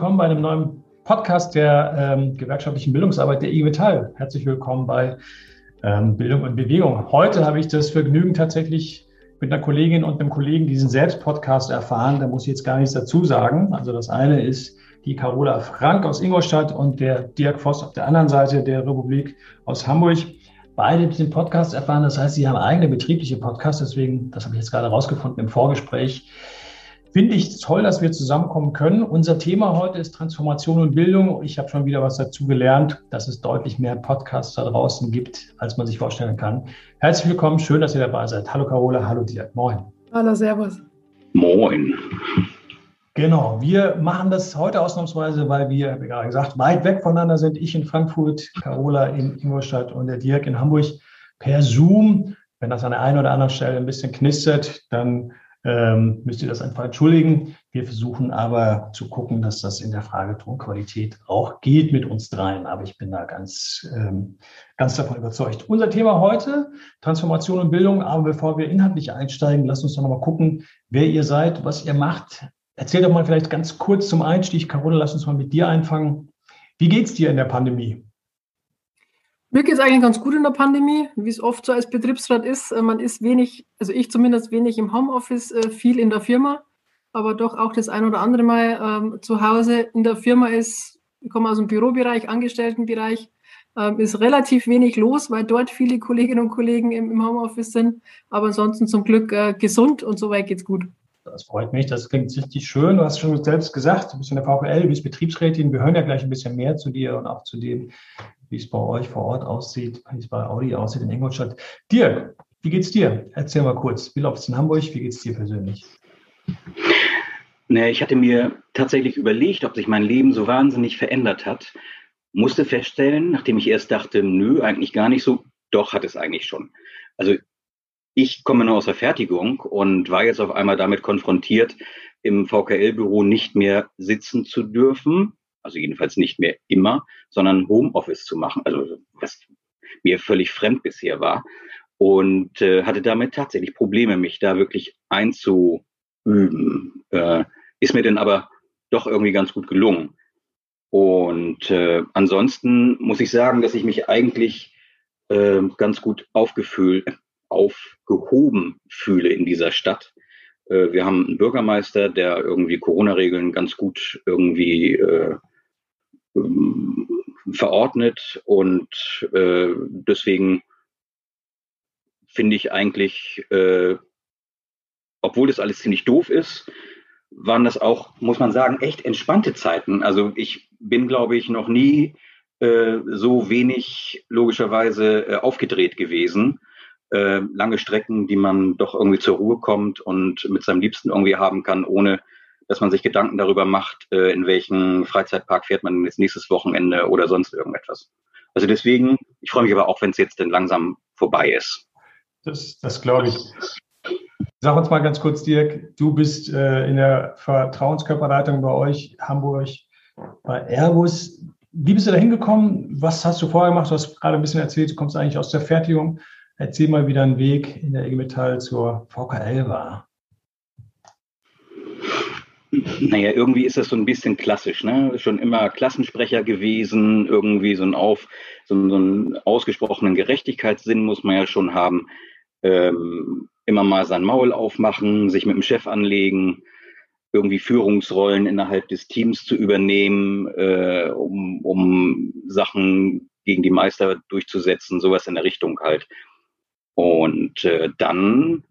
Willkommen bei einem neuen Podcast der ähm, gewerkschaftlichen Bildungsarbeit der IG Metall. Herzlich willkommen bei ähm, Bildung und Bewegung. Heute habe ich das Vergnügen tatsächlich mit einer Kollegin und einem Kollegen diesen Selbstpodcast erfahren. Da muss ich jetzt gar nichts dazu sagen. Also das eine ist die Carola Frank aus Ingolstadt und der Dirk Voss auf der anderen Seite der Republik aus Hamburg. Beide den Podcast erfahren. Das heißt, sie haben eigene betriebliche Podcasts. Deswegen, das habe ich jetzt gerade rausgefunden im Vorgespräch, Finde ich toll, dass wir zusammenkommen können. Unser Thema heute ist Transformation und Bildung. Ich habe schon wieder was dazu gelernt, dass es deutlich mehr Podcasts da draußen gibt, als man sich vorstellen kann. Herzlich willkommen, schön, dass ihr dabei seid. Hallo Carola, hallo Dirk, moin. Hallo, Servus. Moin. Genau, wir machen das heute ausnahmsweise, weil wir, wie gerade gesagt, weit weg voneinander sind. Ich in Frankfurt, Carola in Ingolstadt und der Dirk in Hamburg per Zoom. Wenn das an der einen oder anderen Stelle ein bisschen knistert, dann ähm, müsst ihr das einfach entschuldigen. Wir versuchen aber zu gucken, dass das in der Frage Tonqualität auch geht mit uns dreien. Aber ich bin da ganz, ähm, ganz davon überzeugt. Unser Thema heute, Transformation und Bildung. Aber bevor wir inhaltlich einsteigen, lasst uns doch nochmal gucken, wer ihr seid, was ihr macht. Erzähl doch mal vielleicht ganz kurz zum Einstieg. Carola, lass uns mal mit dir anfangen. Wie geht's dir in der Pandemie? Mir geht es eigentlich ganz gut in der Pandemie, wie es oft so als Betriebsrat ist. Äh, man ist wenig, also ich zumindest wenig im Homeoffice, äh, viel in der Firma, aber doch auch das ein oder andere Mal ähm, zu Hause. In der Firma ist, ich komme aus dem Bürobereich, Angestelltenbereich, ähm, ist relativ wenig los, weil dort viele Kolleginnen und Kollegen im, im Homeoffice sind. Aber ansonsten zum Glück äh, gesund und soweit geht's gut. Das freut mich, das klingt richtig schön. Du hast schon selbst gesagt, du bist in der VPL, du bist Betriebsrätin. Wir hören ja gleich ein bisschen mehr zu dir und auch zu dem, wie es bei euch vor Ort aussieht, wie es bei Audi aussieht in Ingolstadt. Dirk, wie geht's dir? Erzähl mal kurz. Wie läuft es in Hamburg? Wie geht's dir persönlich? Naja, ich hatte mir tatsächlich überlegt, ob sich mein Leben so wahnsinnig verändert hat. Musste feststellen, nachdem ich erst dachte, nö, eigentlich gar nicht so, doch hat es eigentlich schon. Also ich komme nur aus der Fertigung und war jetzt auf einmal damit konfrontiert, im VKL-Büro nicht mehr sitzen zu dürfen, also jedenfalls nicht mehr immer, sondern Homeoffice zu machen, also was mir völlig fremd bisher war und äh, hatte damit tatsächlich Probleme, mich da wirklich einzuüben. Äh, ist mir denn aber doch irgendwie ganz gut gelungen. Und äh, ansonsten muss ich sagen, dass ich mich eigentlich äh, ganz gut aufgefühlt, aufgehoben fühle in dieser Stadt. Äh, wir haben einen Bürgermeister, der irgendwie Corona-Regeln ganz gut irgendwie äh, verordnet und äh, deswegen finde ich eigentlich, äh, obwohl das alles ziemlich doof ist, waren das auch, muss man sagen, echt entspannte Zeiten. Also ich bin, glaube ich, noch nie äh, so wenig logischerweise äh, aufgedreht gewesen. Äh, lange Strecken, die man doch irgendwie zur Ruhe kommt und mit seinem Liebsten irgendwie haben kann, ohne dass man sich Gedanken darüber macht, äh, in welchen Freizeitpark fährt man jetzt nächstes Wochenende oder sonst irgendetwas. Also deswegen, ich freue mich aber auch, wenn es jetzt denn langsam vorbei ist. Das, das glaube ich. Sag uns mal ganz kurz, Dirk, du bist äh, in der Vertrauenskörperleitung bei euch, Hamburg, bei Airbus. Wie bist du da hingekommen? Was hast du vorher gemacht? Du hast gerade ein bisschen erzählt, du kommst eigentlich aus der Fertigung. Erzähl mal, wie dein Weg in der IG Metall zur VKL war. Naja, irgendwie ist das so ein bisschen klassisch, ne? Schon immer Klassensprecher gewesen, irgendwie so ein auf, so, so einen ausgesprochenen Gerechtigkeitssinn muss man ja schon haben. Ähm, immer mal sein Maul aufmachen, sich mit dem Chef anlegen, irgendwie Führungsrollen innerhalb des Teams zu übernehmen, äh, um, um Sachen gegen die Meister durchzusetzen, sowas in der Richtung halt. Und äh, dann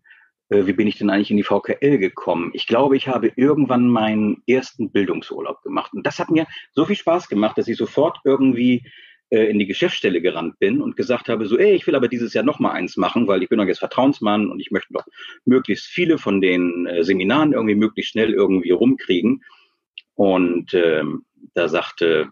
wie bin ich denn eigentlich in die VKL gekommen? Ich glaube, ich habe irgendwann meinen ersten Bildungsurlaub gemacht. Und das hat mir so viel Spaß gemacht, dass ich sofort irgendwie äh, in die Geschäftsstelle gerannt bin und gesagt habe, so, ey, ich will aber dieses Jahr noch mal eins machen, weil ich bin doch jetzt Vertrauensmann und ich möchte doch möglichst viele von den äh, Seminaren irgendwie möglichst schnell irgendwie rumkriegen. Und ähm, da sagte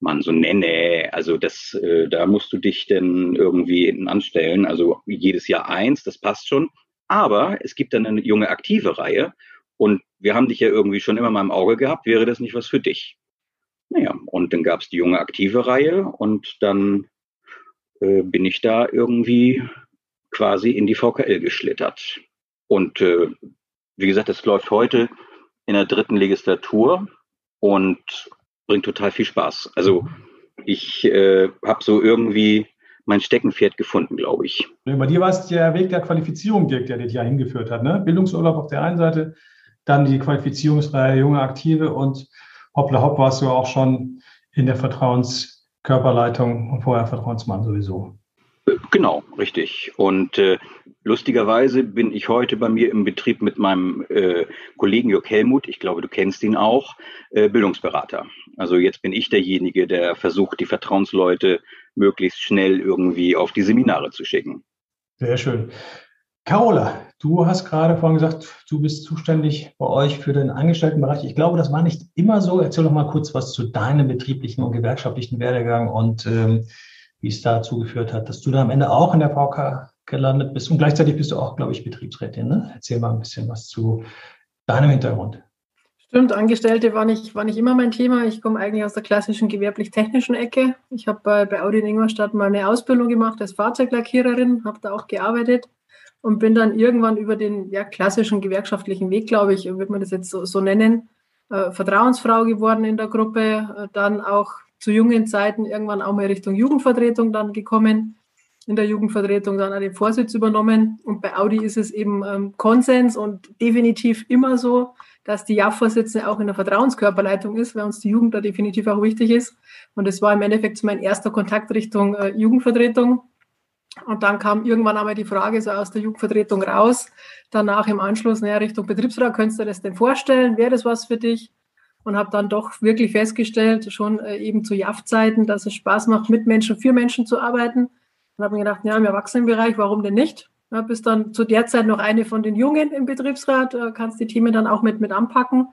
man so, nee, nee, also das, äh, da musst du dich denn irgendwie hinten anstellen. Also jedes Jahr eins, das passt schon. Aber es gibt dann eine junge aktive Reihe und wir haben dich ja irgendwie schon immer mal im Auge gehabt, wäre das nicht was für dich? Naja, und dann gab es die junge aktive Reihe und dann äh, bin ich da irgendwie quasi in die VKL geschlittert. Und äh, wie gesagt, das läuft heute in der dritten Legislatur und bringt total viel Spaß. Also ich äh, habe so irgendwie mein Steckenpferd gefunden, glaube ich. Bei dir war es der Weg der Qualifizierung, Dirk, der dich ja hingeführt hat. Ne? Bildungsurlaub auf der einen Seite, dann die Qualifizierungsreihe Junge Aktive und hoppla hopp warst du auch schon in der Vertrauenskörperleitung und vorher Vertrauensmann sowieso. Genau, richtig. Und äh, lustigerweise bin ich heute bei mir im Betrieb mit meinem äh, Kollegen Jörg Helmut, ich glaube, du kennst ihn auch, äh, Bildungsberater. Also jetzt bin ich derjenige, der versucht, die Vertrauensleute möglichst schnell irgendwie auf die Seminare zu schicken. Sehr schön. Carola, du hast gerade vorhin gesagt, du bist zuständig bei euch für den Angestelltenbereich. Ich glaube, das war nicht immer so. Erzähl doch mal kurz was zu deinem betrieblichen und gewerkschaftlichen Werdegang und ähm, wie es dazu geführt hat, dass du da am Ende auch in der VK gelandet bist. Und gleichzeitig bist du auch, glaube ich, Betriebsrätin. Ne? Erzähl mal ein bisschen was zu deinem Hintergrund. Stimmt, Angestellte war nicht, war nicht immer mein Thema. Ich komme eigentlich aus der klassischen gewerblich-technischen Ecke. Ich habe bei, bei Audi in Ingolstadt mal eine Ausbildung gemacht als Fahrzeuglackiererin, habe da auch gearbeitet und bin dann irgendwann über den ja, klassischen gewerkschaftlichen Weg, glaube ich, würde man das jetzt so, so nennen, äh, Vertrauensfrau geworden in der Gruppe, äh, dann auch zu jungen Zeiten irgendwann auch mal Richtung Jugendvertretung dann gekommen, in der Jugendvertretung dann den Vorsitz übernommen und bei Audi ist es eben ähm, Konsens und definitiv immer so, dass die JAF-Vorsitzende auch in der Vertrauenskörperleitung ist, weil uns die Jugend da definitiv auch wichtig ist. Und das war im Endeffekt mein erster Kontakt Richtung äh, Jugendvertretung. Und dann kam irgendwann einmal die Frage so aus der Jugendvertretung raus, danach im Anschluss, naja, Richtung Betriebsrat, könntest du das denn vorstellen? Wäre das was für dich? Und habe dann doch wirklich festgestellt, schon äh, eben zu JAF-Zeiten, dass es Spaß macht, mit Menschen, für Menschen zu arbeiten. Und habe mir gedacht, ja, im Erwachsenenbereich, warum denn nicht? Ja, bist dann zu der Zeit noch eine von den Jungen im Betriebsrat, äh, kannst die Themen dann auch mit, mit anpacken.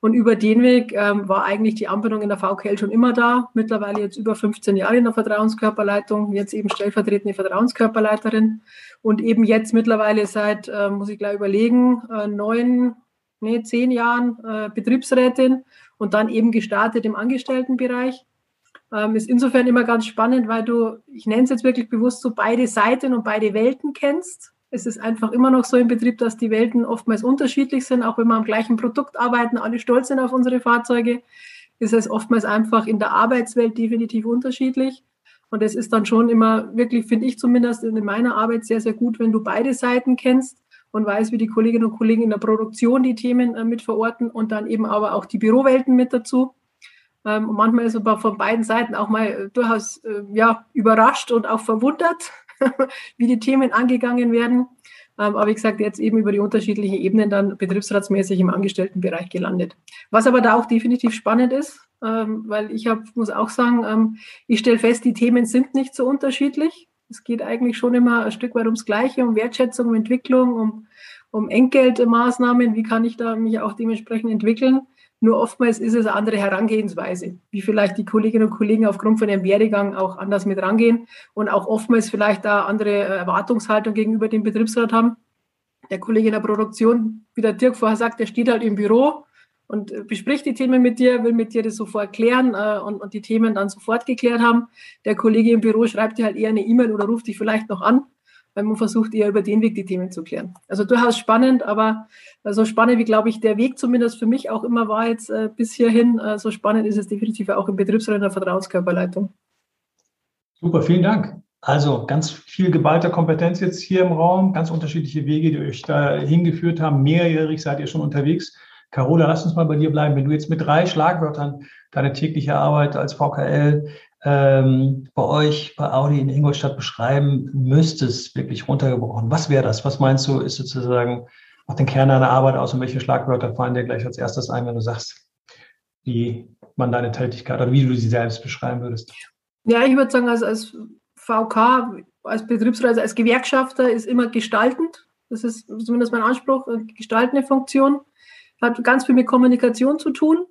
Und über den Weg ähm, war eigentlich die Anbindung in der VKL schon immer da. Mittlerweile jetzt über 15 Jahre in der Vertrauenskörperleitung, jetzt eben stellvertretende Vertrauenskörperleiterin und eben jetzt mittlerweile seit, äh, muss ich gleich überlegen, äh, neun, nee, zehn Jahren äh, Betriebsrätin und dann eben gestartet im Angestelltenbereich. Ähm, ist insofern immer ganz spannend, weil du, ich nenne es jetzt wirklich bewusst so, beide Seiten und beide Welten kennst. Es ist einfach immer noch so im Betrieb, dass die Welten oftmals unterschiedlich sind, auch wenn wir am gleichen Produkt arbeiten, alle stolz sind auf unsere Fahrzeuge, ist es oftmals einfach in der Arbeitswelt definitiv unterschiedlich. Und es ist dann schon immer wirklich, finde ich zumindest in meiner Arbeit sehr, sehr gut, wenn du beide Seiten kennst und weißt, wie die Kolleginnen und Kollegen in der Produktion die Themen äh, mit verorten und dann eben aber auch die Bürowelten mit dazu. Ähm, und manchmal ist man von beiden Seiten auch mal äh, durchaus äh, ja, überrascht und auch verwundert, wie die Themen angegangen werden. Ähm, aber wie gesagt, jetzt eben über die unterschiedlichen Ebenen dann betriebsratsmäßig im Angestelltenbereich gelandet. Was aber da auch definitiv spannend ist, ähm, weil ich hab, muss auch sagen, ähm, ich stelle fest, die Themen sind nicht so unterschiedlich. Es geht eigentlich schon immer ein Stück weit ums Gleiche, um Wertschätzung, um Entwicklung, um, um Entgeltmaßnahmen. Wie kann ich da mich auch dementsprechend entwickeln? Nur oftmals ist es eine andere Herangehensweise, wie vielleicht die Kolleginnen und Kollegen aufgrund von ihrem Werdegang auch anders mit rangehen und auch oftmals vielleicht da andere äh, Erwartungshaltung gegenüber dem Betriebsrat haben. Der Kollege in der Produktion, wie der Dirk vorher sagt, der steht halt im Büro und äh, bespricht die Themen mit dir, will mit dir das sofort klären äh, und, und die Themen dann sofort geklärt haben. Der Kollege im Büro schreibt dir halt eher eine E-Mail oder ruft dich vielleicht noch an weil man versucht eher über den Weg die Themen zu klären. Also durchaus spannend, aber äh, so spannend wie, glaube ich, der Weg zumindest für mich auch immer war jetzt äh, bis hierhin, äh, so spannend ist es definitiv auch im Betriebsrat in der Vertrauenskörperleitung. Super, vielen Dank. Also ganz viel geballter Kompetenz jetzt hier im Raum, ganz unterschiedliche Wege, die euch da hingeführt haben. Mehrjährig seid ihr schon unterwegs. Carola, lass uns mal bei dir bleiben. Wenn du jetzt mit drei Schlagwörtern deine tägliche Arbeit als VKL ähm, bei euch bei Audi in Ingolstadt beschreiben müsstest, wirklich runtergebrochen, was wäre das? Was meinst du, ist sozusagen, macht den Kern deiner Arbeit aus und welche Schlagwörter fallen dir gleich als erstes ein, wenn du sagst, wie man deine Tätigkeit oder wie du sie selbst beschreiben würdest? Ja, ich würde sagen, als, als VK, als Betriebsreise, als Gewerkschafter ist immer gestaltend. Das ist zumindest mein Anspruch, gestaltende Funktion. Hat ganz viel mit Kommunikation zu tun.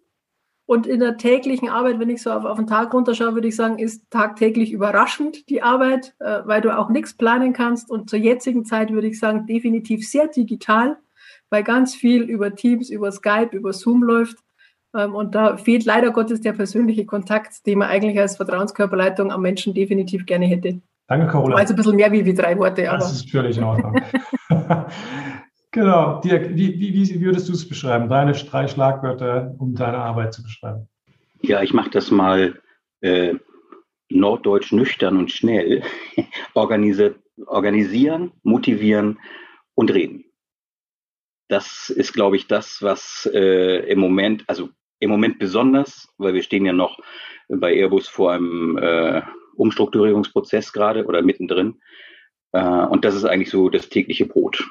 Und in der täglichen Arbeit, wenn ich so auf, auf den Tag runterschaue, würde ich sagen, ist tagtäglich überraschend die Arbeit, äh, weil du auch nichts planen kannst. Und zur jetzigen Zeit würde ich sagen, definitiv sehr digital, weil ganz viel über Teams, über Skype, über Zoom läuft. Ähm, und da fehlt leider Gottes der persönliche Kontakt, den man eigentlich als Vertrauenskörperleitung am Menschen definitiv gerne hätte. Danke, Carola. Also ein bisschen mehr wie, wie drei Worte. Das ist völlig in Ordnung. Genau. Dirk, wie, wie, wie würdest du es beschreiben? Deine drei Schlagwörter, um deine Arbeit zu beschreiben. Ja, ich mache das mal äh, norddeutsch nüchtern und schnell. Organisi organisieren, motivieren und reden. Das ist, glaube ich, das, was äh, im Moment, also im Moment besonders, weil wir stehen ja noch bei Airbus vor einem äh, Umstrukturierungsprozess gerade oder mittendrin. Äh, und das ist eigentlich so das tägliche Brot.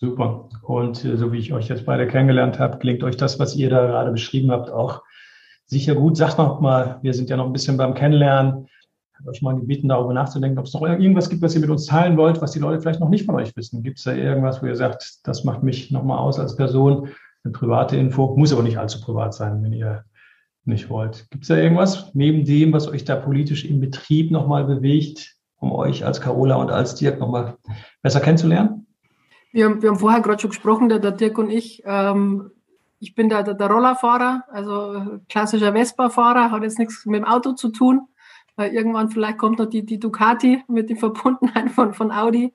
Super. Und äh, so wie ich euch jetzt beide kennengelernt habe, klingt euch das, was ihr da gerade beschrieben habt, auch sicher gut. Sagt noch mal, wir sind ja noch ein bisschen beim Kennenlernen. Ich habe euch mal gebeten, darüber nachzudenken, ob es noch irgendwas gibt, was ihr mit uns teilen wollt, was die Leute vielleicht noch nicht von euch wissen. Gibt es da irgendwas, wo ihr sagt, das macht mich nochmal aus als Person? Eine private Info, muss aber nicht allzu privat sein, wenn ihr nicht wollt. Gibt es da irgendwas neben dem, was euch da politisch im Betrieb nochmal bewegt, um euch als Carola und als Dirk nochmal besser kennenzulernen? Wir haben, wir haben vorher gerade schon gesprochen, der, der Dirk und ich. Ähm, ich bin der, der, Rollerfahrer, also klassischer Vespa-Fahrer, hat jetzt nichts mit dem Auto zu tun. Weil irgendwann vielleicht kommt noch die, die Ducati mit der Verbundenheit von, von Audi.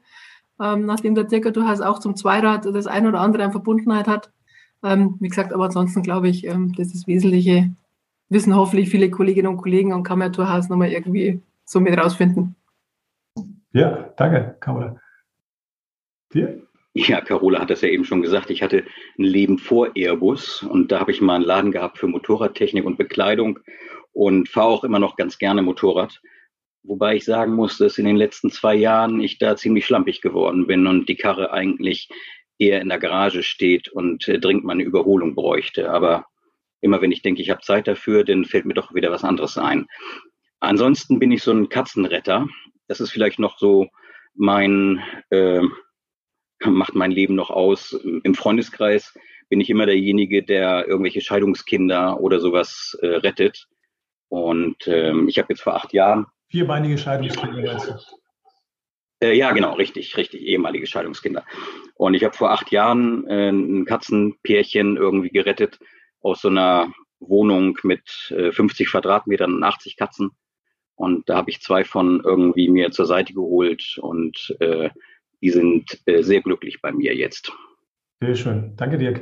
Ähm, nachdem der Dirk durchaus auch zum Zweirad das ein oder andere an Verbundenheit hat. Ähm, wie gesagt, aber ansonsten glaube ich, ähm, das ist Wesentliche. Wissen hoffentlich viele Kolleginnen und Kollegen und kann man durchaus nochmal irgendwie so mit rausfinden. Ja, danke, Carola. Dir? Ja, Carola hat das ja eben schon gesagt. Ich hatte ein Leben vor Airbus und da habe ich mal einen Laden gehabt für Motorradtechnik und Bekleidung und fahre auch immer noch ganz gerne Motorrad. Wobei ich sagen muss, dass in den letzten zwei Jahren ich da ziemlich schlampig geworden bin und die Karre eigentlich eher in der Garage steht und äh, dringend mal eine Überholung bräuchte. Aber immer wenn ich denke, ich habe Zeit dafür, dann fällt mir doch wieder was anderes ein. Ansonsten bin ich so ein Katzenretter. Das ist vielleicht noch so mein, äh, macht mein Leben noch aus. Im Freundeskreis bin ich immer derjenige, der irgendwelche Scheidungskinder oder sowas äh, rettet. Und ähm, ich habe jetzt vor acht Jahren. Vierbeinige Scheidungskinder, Äh, ja, genau, richtig, richtig, ehemalige Scheidungskinder. Und ich habe vor acht Jahren äh, ein Katzenpärchen irgendwie gerettet aus so einer Wohnung mit äh, 50 Quadratmetern und 80 Katzen. Und da habe ich zwei von irgendwie mir zur Seite geholt und äh, die sind äh, sehr glücklich bei mir jetzt. Sehr schön. Danke, Dirk.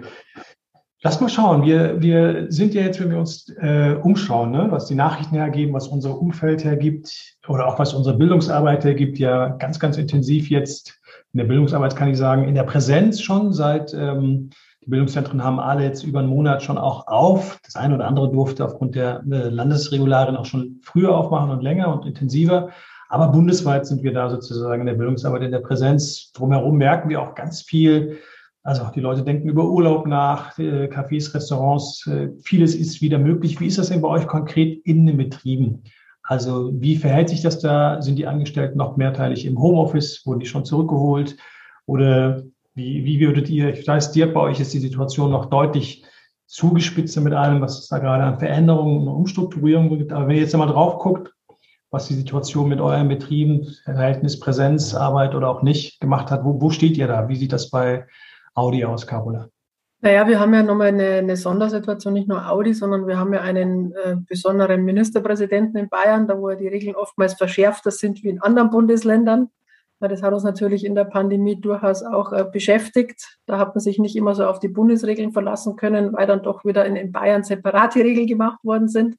Lass mal schauen. Wir, wir sind ja jetzt, wenn wir uns äh, umschauen, ne, was die Nachrichten hergeben, was unser Umfeld hergibt oder auch was unsere Bildungsarbeit hergibt, ja ganz, ganz intensiv jetzt in der Bildungsarbeit, kann ich sagen, in der Präsenz schon seit ähm, die Bildungszentren haben alle jetzt über einen Monat schon auch auf. Das eine oder andere durfte aufgrund der äh, Landesregularien auch schon früher aufmachen und länger und intensiver. Aber bundesweit sind wir da sozusagen in der Bildungsarbeit, in der Präsenz. Drumherum merken wir auch ganz viel. Also die Leute denken über Urlaub nach, äh, Cafés, Restaurants. Äh, vieles ist wieder möglich. Wie ist das denn bei euch konkret in den Betrieben? Also wie verhält sich das da? Sind die Angestellten noch mehrteilig im Homeoffice? Wurden die schon zurückgeholt? Oder wie, wie würdet ihr, ich weiß, dir bei euch ist die Situation noch deutlich zugespitzt mit allem, was es da gerade an Veränderungen und Umstrukturierungen gibt. Aber wenn ihr jetzt einmal drauf guckt, was die Situation mit euren Betrieben, Verhältnis Präsenz, Arbeit oder auch nicht gemacht hat, wo, wo steht ihr da? Wie sieht das bei Audi aus, Carola? Naja, wir haben ja nochmal eine, eine Sondersituation, nicht nur Audi, sondern wir haben ja einen äh, besonderen Ministerpräsidenten in Bayern, da wo ja die Regeln oftmals verschärfter sind wie in anderen Bundesländern. Das hat uns natürlich in der Pandemie durchaus auch äh, beschäftigt. Da hat man sich nicht immer so auf die Bundesregeln verlassen können, weil dann doch wieder in, in Bayern separate Regeln gemacht worden sind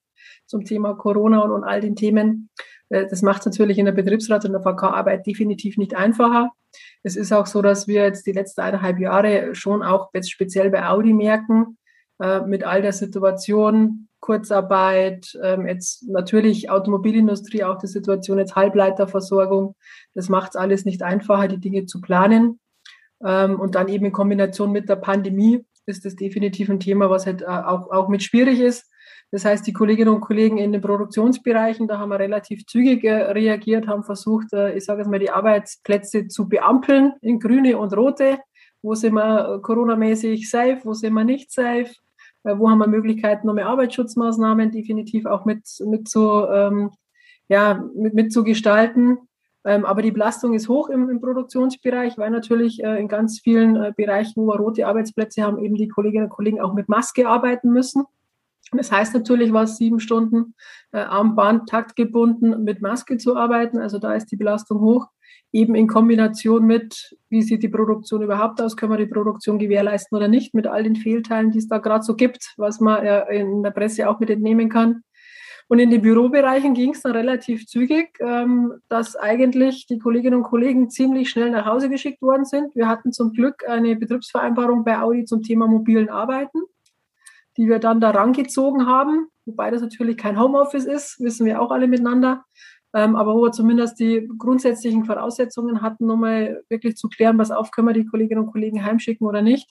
zum Thema Corona und, und all den Themen. Äh, das macht es natürlich in der Betriebsrat- und der VK-Arbeit definitiv nicht einfacher. Es ist auch so, dass wir jetzt die letzten eineinhalb Jahre schon auch jetzt speziell bei Audi merken, äh, mit all der Situation, Kurzarbeit, ähm, jetzt natürlich Automobilindustrie, auch die Situation jetzt Halbleiterversorgung. Das macht es alles nicht einfacher, die Dinge zu planen. Ähm, und dann eben in Kombination mit der Pandemie ist das definitiv ein Thema, was halt äh, auch, auch mit schwierig ist. Das heißt, die Kolleginnen und Kollegen in den Produktionsbereichen, da haben wir relativ zügig äh, reagiert, haben versucht, äh, ich sage jetzt mal, die Arbeitsplätze zu beampeln in grüne und rote. Wo sind wir coronamäßig safe, wo sind wir nicht safe? wo haben wir Möglichkeiten, noch mehr Arbeitsschutzmaßnahmen definitiv auch mit, mit, zu, ähm, ja, mit, mit zu gestalten. Ähm, aber die Belastung ist hoch im, im Produktionsbereich, weil natürlich äh, in ganz vielen äh, Bereichen, wo wir rote Arbeitsplätze haben, eben die Kolleginnen und Kollegen auch mit Maske arbeiten müssen. Das heißt natürlich, was sieben Stunden äh, am Band taktgebunden mit Maske zu arbeiten. Also da ist die Belastung hoch. Eben in Kombination mit, wie sieht die Produktion überhaupt aus? Können wir die Produktion gewährleisten oder nicht? Mit all den Fehlteilen, die es da gerade so gibt, was man ja in der Presse auch mit entnehmen kann. Und in den Bürobereichen ging es dann relativ zügig, ähm, dass eigentlich die Kolleginnen und Kollegen ziemlich schnell nach Hause geschickt worden sind. Wir hatten zum Glück eine Betriebsvereinbarung bei Audi zum Thema mobilen Arbeiten die wir dann da rangezogen haben, wobei das natürlich kein Homeoffice ist, wissen wir auch alle miteinander. Ähm, aber wo wir zumindest die grundsätzlichen Voraussetzungen hatten, nochmal wirklich zu klären, was auf, können wir die Kolleginnen und Kollegen heimschicken oder nicht,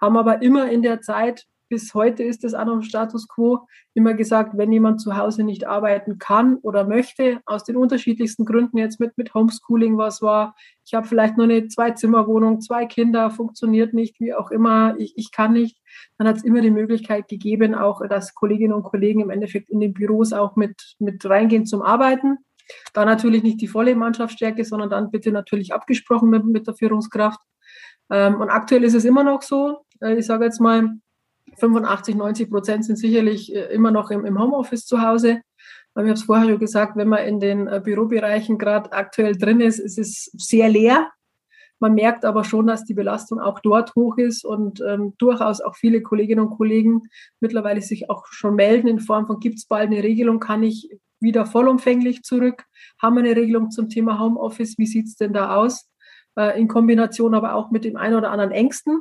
haben aber immer in der Zeit bis heute ist es auch noch Status quo. Immer gesagt, wenn jemand zu Hause nicht arbeiten kann oder möchte, aus den unterschiedlichsten Gründen jetzt mit, mit Homeschooling was war, ich habe vielleicht nur eine Zwei-Zimmer-Wohnung, zwei Kinder, funktioniert nicht, wie auch immer, ich, ich kann nicht, dann hat es immer die Möglichkeit gegeben, auch dass Kolleginnen und Kollegen im Endeffekt in den Büros auch mit, mit reingehen zum Arbeiten. Da natürlich nicht die volle Mannschaftsstärke, sondern dann bitte natürlich abgesprochen mit, mit der Führungskraft. Ähm, und aktuell ist es immer noch so, äh, ich sage jetzt mal, 85, 90 Prozent sind sicherlich äh, immer noch im, im Homeoffice zu Hause. Ich habe es vorher schon gesagt, wenn man in den äh, Bürobereichen gerade aktuell drin ist, ist es sehr leer. Man merkt aber schon, dass die Belastung auch dort hoch ist und ähm, durchaus auch viele Kolleginnen und Kollegen mittlerweile sich auch schon melden in Form von, gibt es bald eine Regelung, kann ich wieder vollumfänglich zurück? Haben wir eine Regelung zum Thema Homeoffice? Wie sieht es denn da aus? Äh, in Kombination aber auch mit dem einen oder anderen Ängsten,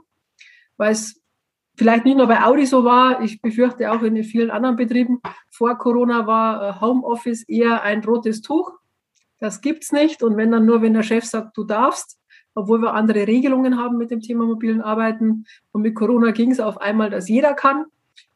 weil es vielleicht nicht nur bei Audi so war, ich befürchte auch in vielen anderen Betrieben. Vor Corona war äh, Homeoffice eher ein rotes Tuch. Das gibt's nicht. Und wenn dann nur, wenn der Chef sagt, du darfst, obwohl wir andere Regelungen haben mit dem Thema mobilen Arbeiten. Und mit Corona ging es auf einmal, dass jeder kann.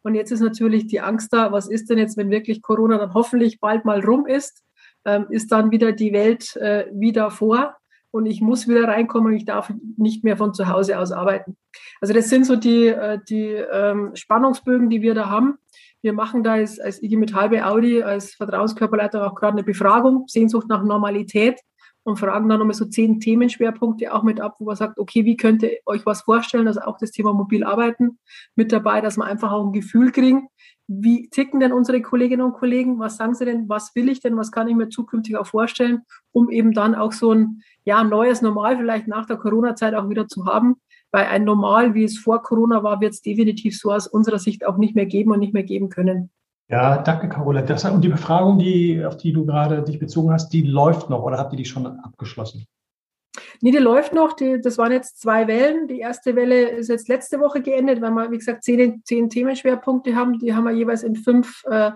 Und jetzt ist natürlich die Angst da, was ist denn jetzt, wenn wirklich Corona dann hoffentlich bald mal rum ist? Ähm, ist dann wieder die Welt äh, wieder vor? Und ich muss wieder reinkommen und ich darf nicht mehr von zu Hause aus arbeiten. Also das sind so die, äh, die ähm, Spannungsbögen, die wir da haben. Wir machen da als, als IG Metall bei Audi, als Vertrauenskörperleiter auch gerade eine Befragung, Sehnsucht nach Normalität und fragen dann nochmal so zehn Themenschwerpunkte auch mit ab, wo man sagt, okay, wie könnt ihr euch was vorstellen? Also auch das Thema mobil arbeiten mit dabei, dass wir einfach auch ein Gefühl kriegen, wie ticken denn unsere Kolleginnen und Kollegen? Was sagen sie denn? Was will ich denn? Was kann ich mir zukünftig auch vorstellen, um eben dann auch so ein ja, neues Normal vielleicht nach der Corona-Zeit auch wieder zu haben? Weil ein Normal, wie es vor Corona war, wird es definitiv so aus unserer Sicht auch nicht mehr geben und nicht mehr geben können. Ja, danke, Carola. Das, und die Befragung, die, auf die du gerade dich bezogen hast, die läuft noch oder habt ihr die schon abgeschlossen? Nee, die läuft noch. Die, das waren jetzt zwei Wellen. Die erste Welle ist jetzt letzte Woche geendet, weil wir, wie gesagt, zehn, zehn Themenschwerpunkte haben. Die haben wir jeweils in fünf äh,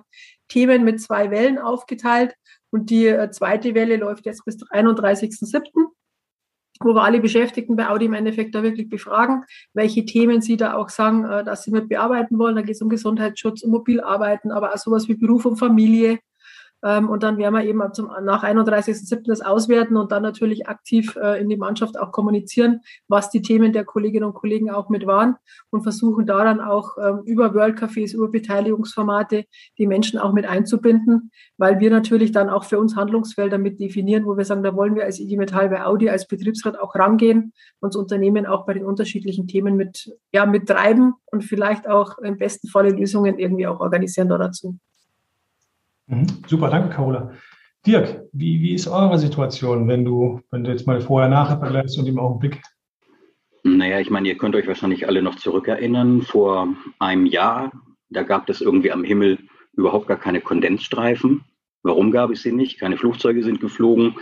Themen mit zwei Wellen aufgeteilt. Und die äh, zweite Welle läuft jetzt bis 31.07., wo wir alle Beschäftigten bei Audi im Endeffekt da wirklich befragen, welche Themen sie da auch sagen, äh, dass sie mit bearbeiten wollen. Da geht es um Gesundheitsschutz, um Mobilarbeiten, aber auch sowas wie Beruf und Familie, und dann werden wir eben zum, nach 31.07. das auswerten und dann natürlich aktiv äh, in die Mannschaft auch kommunizieren, was die Themen der Kolleginnen und Kollegen auch mit waren und versuchen da dann auch ähm, über World Cafés, über Beteiligungsformate die Menschen auch mit einzubinden, weil wir natürlich dann auch für uns Handlungsfelder mit definieren, wo wir sagen, da wollen wir als IG Metall bei Audi als Betriebsrat auch rangehen, uns Unternehmen auch bei den unterschiedlichen Themen mit, ja, mit treiben und vielleicht auch im besten Falle Lösungen irgendwie auch organisieren da dazu. Mhm. Super, danke, Carola. Dirk, wie, wie ist eure Situation, wenn du, wenn du jetzt mal vorher nachher vergleichst und im Augenblick? Naja, ich meine, ihr könnt euch wahrscheinlich alle noch zurückerinnern, vor einem Jahr, da gab es irgendwie am Himmel überhaupt gar keine Kondensstreifen. Warum gab es sie nicht? Keine Flugzeuge sind geflogen.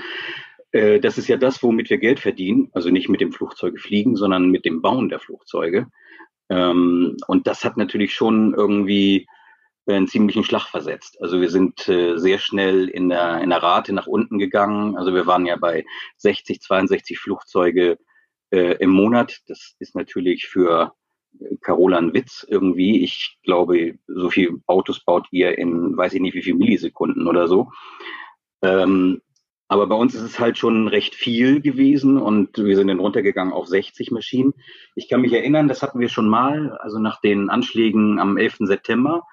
Äh, das ist ja das, womit wir Geld verdienen. Also nicht mit dem Flugzeuge fliegen, sondern mit dem Bauen der Flugzeuge. Ähm, und das hat natürlich schon irgendwie einen ziemlichen Schlag versetzt. Also wir sind äh, sehr schnell in der, in der Rate nach unten gegangen. Also wir waren ja bei 60, 62 Flugzeuge äh, im Monat. Das ist natürlich für äh, Carola ein Witz irgendwie. Ich glaube, so viel Autos baut ihr in, weiß ich nicht, wie viel Millisekunden oder so. Ähm, aber bei uns ist es halt schon recht viel gewesen und wir sind dann runtergegangen auf 60 Maschinen. Ich kann mich erinnern, das hatten wir schon mal, also nach den Anschlägen am 11. September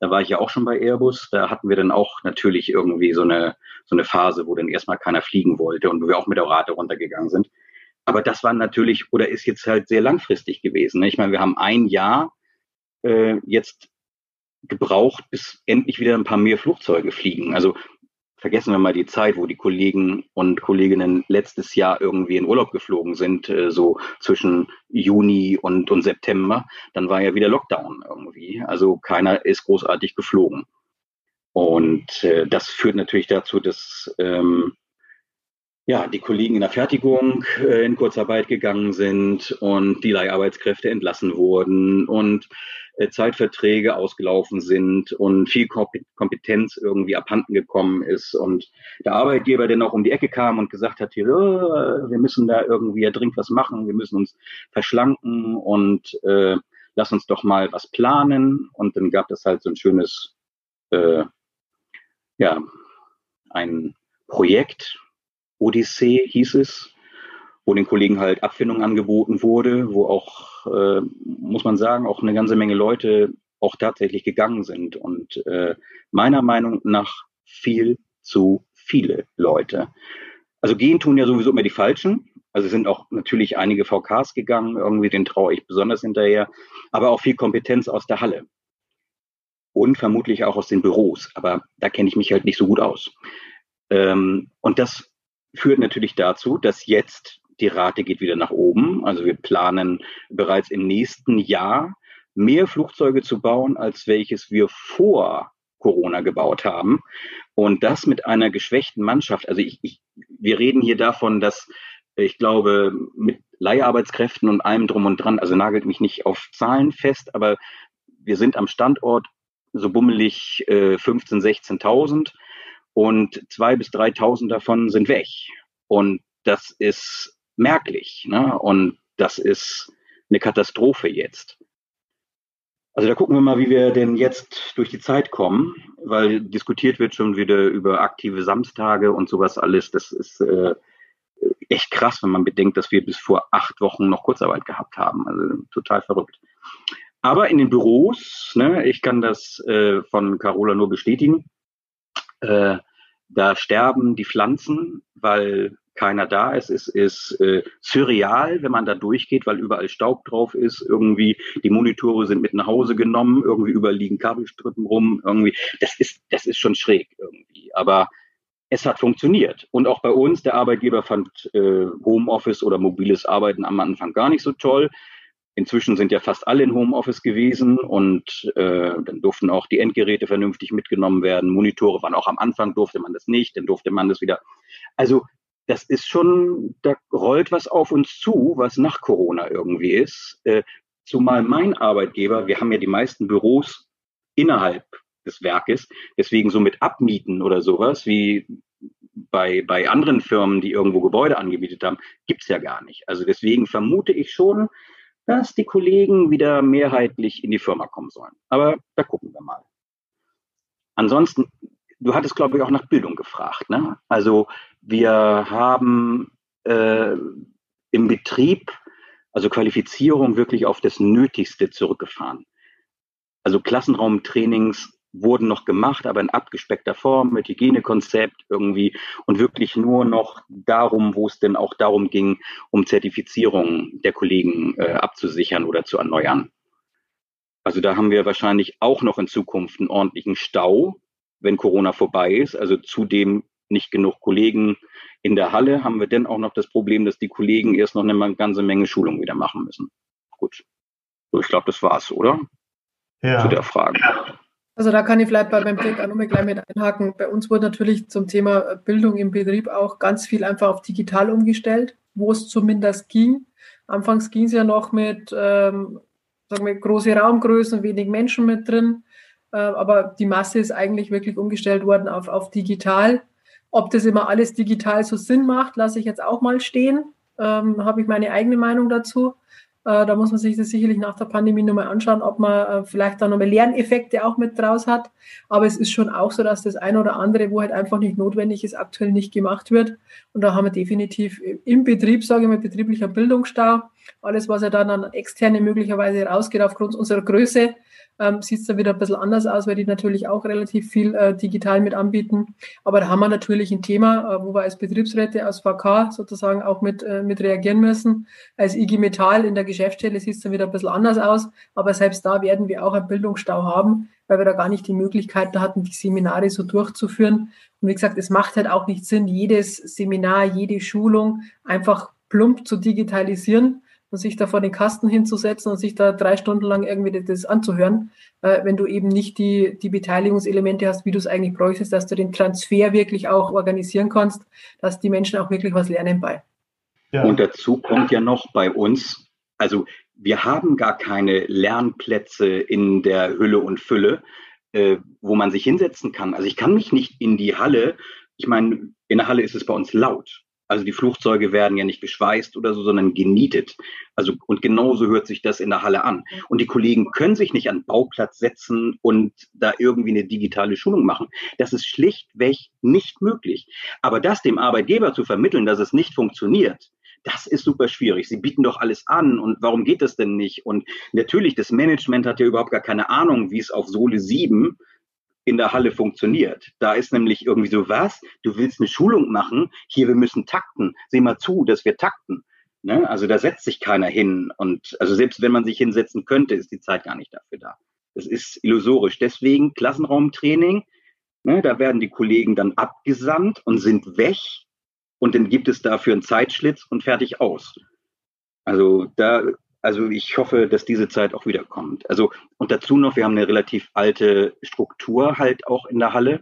da war ich ja auch schon bei Airbus. Da hatten wir dann auch natürlich irgendwie so eine, so eine Phase, wo dann erstmal keiner fliegen wollte und wo wir auch mit der Rate runtergegangen sind. Aber das war natürlich oder ist jetzt halt sehr langfristig gewesen. Ne? Ich meine, wir haben ein Jahr äh, jetzt gebraucht, bis endlich wieder ein paar mehr Flugzeuge fliegen. Also vergessen wir mal die Zeit, wo die Kollegen und Kolleginnen letztes Jahr irgendwie in Urlaub geflogen sind, äh, so zwischen Juni und, und September. Dann war ja wieder Lockdown irgendwie. Also keiner ist großartig geflogen. Und äh, das führt natürlich dazu, dass ähm, ja, die Kollegen in der Fertigung äh, in Kurzarbeit gegangen sind und die Leiharbeitskräfte entlassen wurden und äh, Zeitverträge ausgelaufen sind und viel Kompetenz irgendwie abhanden gekommen ist und der Arbeitgeber dann auch um die Ecke kam und gesagt hat, hier, oh, wir müssen da irgendwie ja dringend was machen, wir müssen uns verschlanken und äh, lass uns doch mal was planen. Und dann gab es halt so ein schönes, äh, ja, ein Projekt, Odyssee hieß es, wo den Kollegen halt Abfindung angeboten wurde, wo auch, äh, muss man sagen, auch eine ganze Menge Leute auch tatsächlich gegangen sind. Und äh, meiner Meinung nach viel zu viele Leute. Also gehen tun ja sowieso immer die Falschen. Also sind auch natürlich einige VKs gegangen, irgendwie den traue ich besonders hinterher, aber auch viel Kompetenz aus der Halle. Und vermutlich auch aus den Büros, aber da kenne ich mich halt nicht so gut aus. Ähm, und das führt natürlich dazu, dass jetzt die Rate geht wieder nach oben. Also wir planen bereits im nächsten Jahr mehr Flugzeuge zu bauen, als welches wir vor Corona gebaut haben. Und das mit einer geschwächten Mannschaft. Also ich, ich, wir reden hier davon, dass ich glaube, mit Leiharbeitskräften und allem drum und dran, also nagelt mich nicht auf Zahlen fest, aber wir sind am Standort so bummelig äh, 15, 16.000 und zwei bis 3.000 davon sind weg. Und das ist merklich. Ne? Und das ist eine Katastrophe jetzt. Also da gucken wir mal, wie wir denn jetzt durch die Zeit kommen, weil diskutiert wird schon wieder über aktive Samstage und sowas alles. Das ist äh, echt krass, wenn man bedenkt, dass wir bis vor acht Wochen noch Kurzarbeit gehabt haben. Also total verrückt. Aber in den Büros, ne, ich kann das äh, von Carola nur bestätigen, äh, da sterben die Pflanzen, weil keiner da ist. Es ist äh, surreal, wenn man da durchgeht, weil überall Staub drauf ist. Irgendwie die Monitore sind mit nach Hause genommen, irgendwie überliegen Kabelstrippen rum. Irgendwie, das ist, das ist schon schräg irgendwie. Aber es hat funktioniert. Und auch bei uns, der Arbeitgeber fand äh, Homeoffice oder mobiles Arbeiten am Anfang gar nicht so toll. Inzwischen sind ja fast alle in Homeoffice gewesen und äh, dann durften auch die Endgeräte vernünftig mitgenommen werden. Monitore waren auch am Anfang, durfte man das nicht, dann durfte man das wieder. Also das ist schon, da rollt was auf uns zu, was nach Corona irgendwie ist. Äh, zumal mein Arbeitgeber, wir haben ja die meisten Büros innerhalb des Werkes, deswegen so mit Abmieten oder sowas wie bei, bei anderen Firmen, die irgendwo Gebäude angemietet haben, gibt's ja gar nicht. Also deswegen vermute ich schon, dass die Kollegen wieder mehrheitlich in die Firma kommen sollen. Aber da gucken wir mal. Ansonsten, du hattest, glaube ich, auch nach Bildung gefragt. Ne? Also wir haben äh, im Betrieb, also Qualifizierung wirklich auf das Nötigste zurückgefahren. Also Klassenraumtrainings wurden noch gemacht, aber in abgespeckter Form mit Hygienekonzept irgendwie und wirklich nur noch darum, wo es denn auch darum ging, um Zertifizierung der Kollegen äh, abzusichern oder zu erneuern. Also da haben wir wahrscheinlich auch noch in Zukunft einen ordentlichen Stau, wenn Corona vorbei ist. Also zudem nicht genug Kollegen in der Halle, haben wir dann auch noch das Problem, dass die Kollegen erst noch eine ganze Menge Schulung wieder machen müssen. Gut. So, ich glaube, das war's, oder? Ja. Zu der Frage. Also da kann ich vielleicht bei beim Blick auch nochmal gleich mit einhaken. Bei uns wurde natürlich zum Thema Bildung im Betrieb auch ganz viel einfach auf digital umgestellt, wo es zumindest ging. Anfangs ging es ja noch mit ähm, sagen wir, große Raumgrößen, wenig Menschen mit drin. Äh, aber die Masse ist eigentlich wirklich umgestellt worden auf, auf digital. Ob das immer alles digital so Sinn macht, lasse ich jetzt auch mal stehen. Ähm, Habe ich meine eigene Meinung dazu. Äh, da muss man sich das sicherlich nach der Pandemie nochmal anschauen, ob man äh, vielleicht da nochmal Lerneffekte auch mit draus hat. Aber es ist schon auch so, dass das eine oder andere, wo halt einfach nicht notwendig ist, aktuell nicht gemacht wird. Und da haben wir definitiv im Betrieb, sage ich mal, betrieblicher Bildungsstau. Alles, was ja dann an externe möglicherweise rausgeht aufgrund unserer Größe, ähm, sieht es dann wieder ein bisschen anders aus, weil die natürlich auch relativ viel äh, digital mit anbieten. Aber da haben wir natürlich ein Thema, äh, wo wir als Betriebsräte, aus VK sozusagen auch mit, äh, mit reagieren müssen. Als IG Metall in der Geschäftsstelle sieht es dann wieder ein bisschen anders aus. Aber selbst da werden wir auch einen Bildungsstau haben, weil wir da gar nicht die Möglichkeit hatten, die Seminare so durchzuführen. Und wie gesagt, es macht halt auch nicht Sinn, jedes Seminar, jede Schulung einfach plump zu digitalisieren und sich da vor den Kasten hinzusetzen und sich da drei Stunden lang irgendwie das anzuhören, äh, wenn du eben nicht die, die Beteiligungselemente hast, wie du es eigentlich bräuchtest, dass du den Transfer wirklich auch organisieren kannst, dass die Menschen auch wirklich was lernen bei. Ja. Und dazu kommt ja noch bei uns, also wir haben gar keine Lernplätze in der Hülle und Fülle, äh, wo man sich hinsetzen kann. Also ich kann mich nicht in die Halle, ich meine, in der Halle ist es bei uns laut. Also die Flugzeuge werden ja nicht geschweißt oder so, sondern genietet. Also und genauso hört sich das in der Halle an. Und die Kollegen können sich nicht an den Bauplatz setzen und da irgendwie eine digitale Schulung machen. Das ist schlichtweg nicht möglich. Aber das dem Arbeitgeber zu vermitteln, dass es nicht funktioniert, das ist super schwierig. Sie bieten doch alles an und warum geht das denn nicht? Und natürlich, das Management hat ja überhaupt gar keine Ahnung, wie es auf Sole 7 in der Halle funktioniert. Da ist nämlich irgendwie so, was? Du willst eine Schulung machen? Hier, wir müssen takten. Sieh mal zu, dass wir takten. Ne? Also da setzt sich keiner hin. Und also selbst wenn man sich hinsetzen könnte, ist die Zeit gar nicht dafür da. Das ist illusorisch. Deswegen Klassenraumtraining. Ne? Da werden die Kollegen dann abgesandt und sind weg. Und dann gibt es dafür einen Zeitschlitz und fertig aus. Also da also ich hoffe, dass diese Zeit auch wiederkommt. Also und dazu noch, wir haben eine relativ alte Struktur halt auch in der Halle,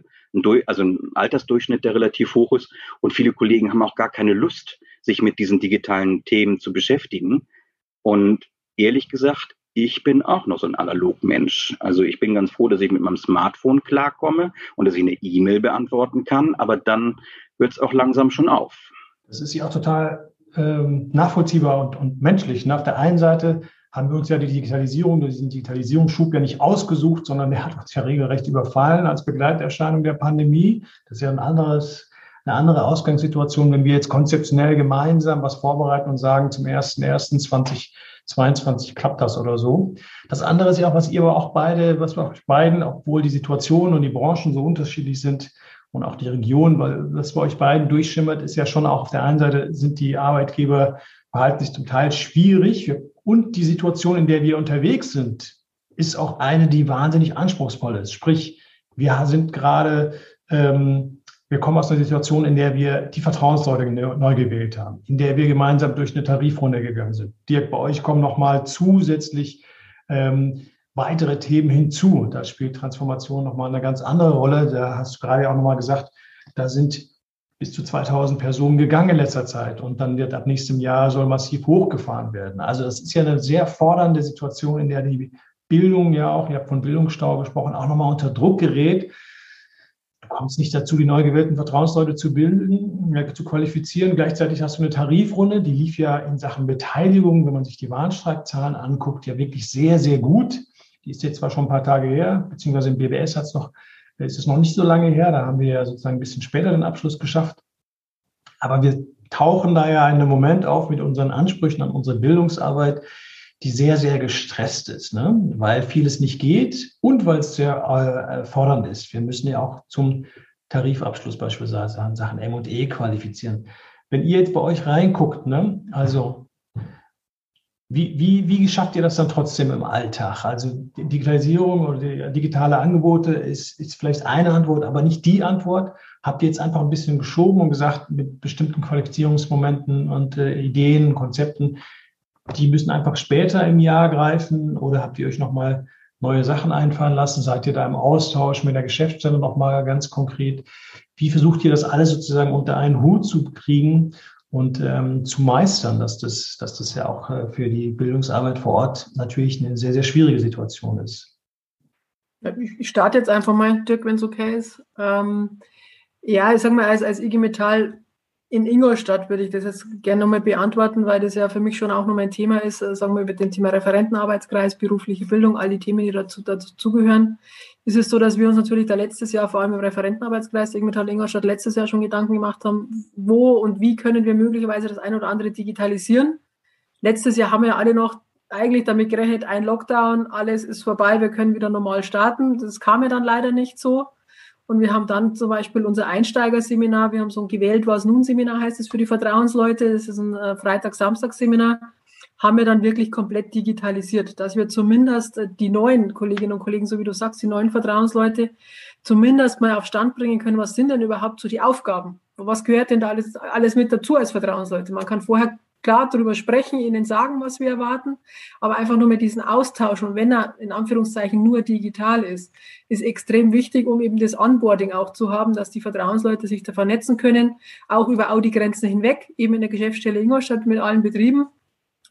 also ein Altersdurchschnitt, der relativ hoch ist. Und viele Kollegen haben auch gar keine Lust, sich mit diesen digitalen Themen zu beschäftigen. Und ehrlich gesagt, ich bin auch noch so ein Analogmensch. Also ich bin ganz froh, dass ich mit meinem Smartphone klarkomme und dass ich eine E-Mail beantworten kann, aber dann hört es auch langsam schon auf. Das ist ja auch total ähm, nachvollziehbar und, und menschlich. Ne? Auf der einen Seite haben wir uns ja die Digitalisierung, diesen Digitalisierungsschub ja nicht ausgesucht, sondern der hat uns ja regelrecht überfallen als Begleiterscheinung der Pandemie. Das ist ja ein anderes, eine andere Ausgangssituation, wenn wir jetzt konzeptionell gemeinsam was vorbereiten und sagen, zum 1.1.2022 klappt das oder so. Das andere ist ja auch, was ihr aber auch beide, was wir euch beiden, obwohl die Situation und die Branchen so unterschiedlich sind, und auch die Region, weil das bei euch beiden durchschimmert, ist ja schon auch auf der einen Seite sind die Arbeitgeber verhalten sich zum Teil schwierig und die Situation, in der wir unterwegs sind, ist auch eine, die wahnsinnig anspruchsvoll ist. Sprich, wir sind gerade, ähm, wir kommen aus einer Situation, in der wir die Vertrauensleute neu gewählt haben, in der wir gemeinsam durch eine Tarifrunde gegangen sind. Dirk, bei euch kommen nochmal zusätzlich ähm, weitere Themen hinzu. Da spielt Transformation nochmal eine ganz andere Rolle. Da hast du gerade auch nochmal gesagt, da sind bis zu 2000 Personen gegangen in letzter Zeit und dann wird ab nächstem Jahr soll massiv hochgefahren werden. Also das ist ja eine sehr fordernde Situation, in der die Bildung ja auch, ihr habt von Bildungsstau gesprochen, auch nochmal unter Druck gerät. Du kommst nicht dazu, die neu gewählten Vertrauensleute zu bilden, zu qualifizieren. Gleichzeitig hast du eine Tarifrunde, die lief ja in Sachen Beteiligung, wenn man sich die Warnstreikzahlen anguckt, ja wirklich sehr, sehr gut. Die ist jetzt zwar schon ein paar Tage her, beziehungsweise im BBS hat es noch, ist es noch nicht so lange her. Da haben wir ja sozusagen ein bisschen später den Abschluss geschafft. Aber wir tauchen da ja in einem Moment auf mit unseren Ansprüchen an unsere Bildungsarbeit, die sehr, sehr gestresst ist, ne? weil vieles nicht geht und weil es sehr äh, fordernd ist. Wir müssen ja auch zum Tarifabschluss beispielsweise an Sachen M und E qualifizieren. Wenn ihr jetzt bei euch reinguckt, ne? also wie, wie, wie schafft ihr das dann trotzdem im Alltag? Also Digitalisierung oder die digitale Angebote ist, ist vielleicht eine Antwort, aber nicht die Antwort. Habt ihr jetzt einfach ein bisschen geschoben und gesagt, mit bestimmten Qualifizierungsmomenten und äh, Ideen, Konzepten, die müssen einfach später im Jahr greifen? Oder habt ihr euch nochmal neue Sachen einfallen lassen? Seid ihr da im Austausch mit der Geschäftsstelle nochmal ganz konkret? Wie versucht ihr das alles sozusagen unter einen Hut zu kriegen und ähm, zu meistern, dass das, dass das ja auch äh, für die Bildungsarbeit vor Ort natürlich eine sehr, sehr schwierige Situation ist. Ich starte jetzt einfach mal, Dirk, wenn es okay ist. Ähm, ja, ich sage mal, als, als IG Metall in Ingolstadt würde ich das jetzt gerne nochmal beantworten, weil das ja für mich schon auch noch mein Thema ist, äh, sagen wir über den Thema Referentenarbeitskreis, berufliche Bildung, all die Themen, die dazu, dazu ist es so, dass wir uns natürlich da letztes Jahr, vor allem im Referentenarbeitskreis Ingolstadt Ingolstadt letztes Jahr schon Gedanken gemacht haben, wo und wie können wir möglicherweise das eine oder andere digitalisieren. letztes Jahr haben wir alle noch eigentlich damit gerechnet, ein Lockdown, alles ist vorbei, wir können wieder normal starten. Das kam ja dann leider nicht so. Und wir haben dann zum Beispiel unser Einsteigerseminar, wir haben so ein gewählt, was nun Seminar heißt es für die Vertrauensleute, das ist ein äh, Freitag-Samstag-Seminar, haben wir dann wirklich komplett digitalisiert, dass wir zumindest äh, die neuen Kolleginnen und Kollegen, so wie du sagst, die neuen Vertrauensleute, zumindest mal auf Stand bringen können, was sind denn überhaupt so die Aufgaben? Was gehört denn da alles, alles mit dazu als Vertrauensleute? Man kann vorher klar darüber sprechen, ihnen sagen, was wir erwarten, aber einfach nur mit diesen Austausch und wenn er in Anführungszeichen nur digital ist, ist extrem wichtig, um eben das Onboarding auch zu haben, dass die Vertrauensleute sich da vernetzen können, auch über Audi-Grenzen hinweg, eben in der Geschäftsstelle Ingolstadt mit allen Betrieben.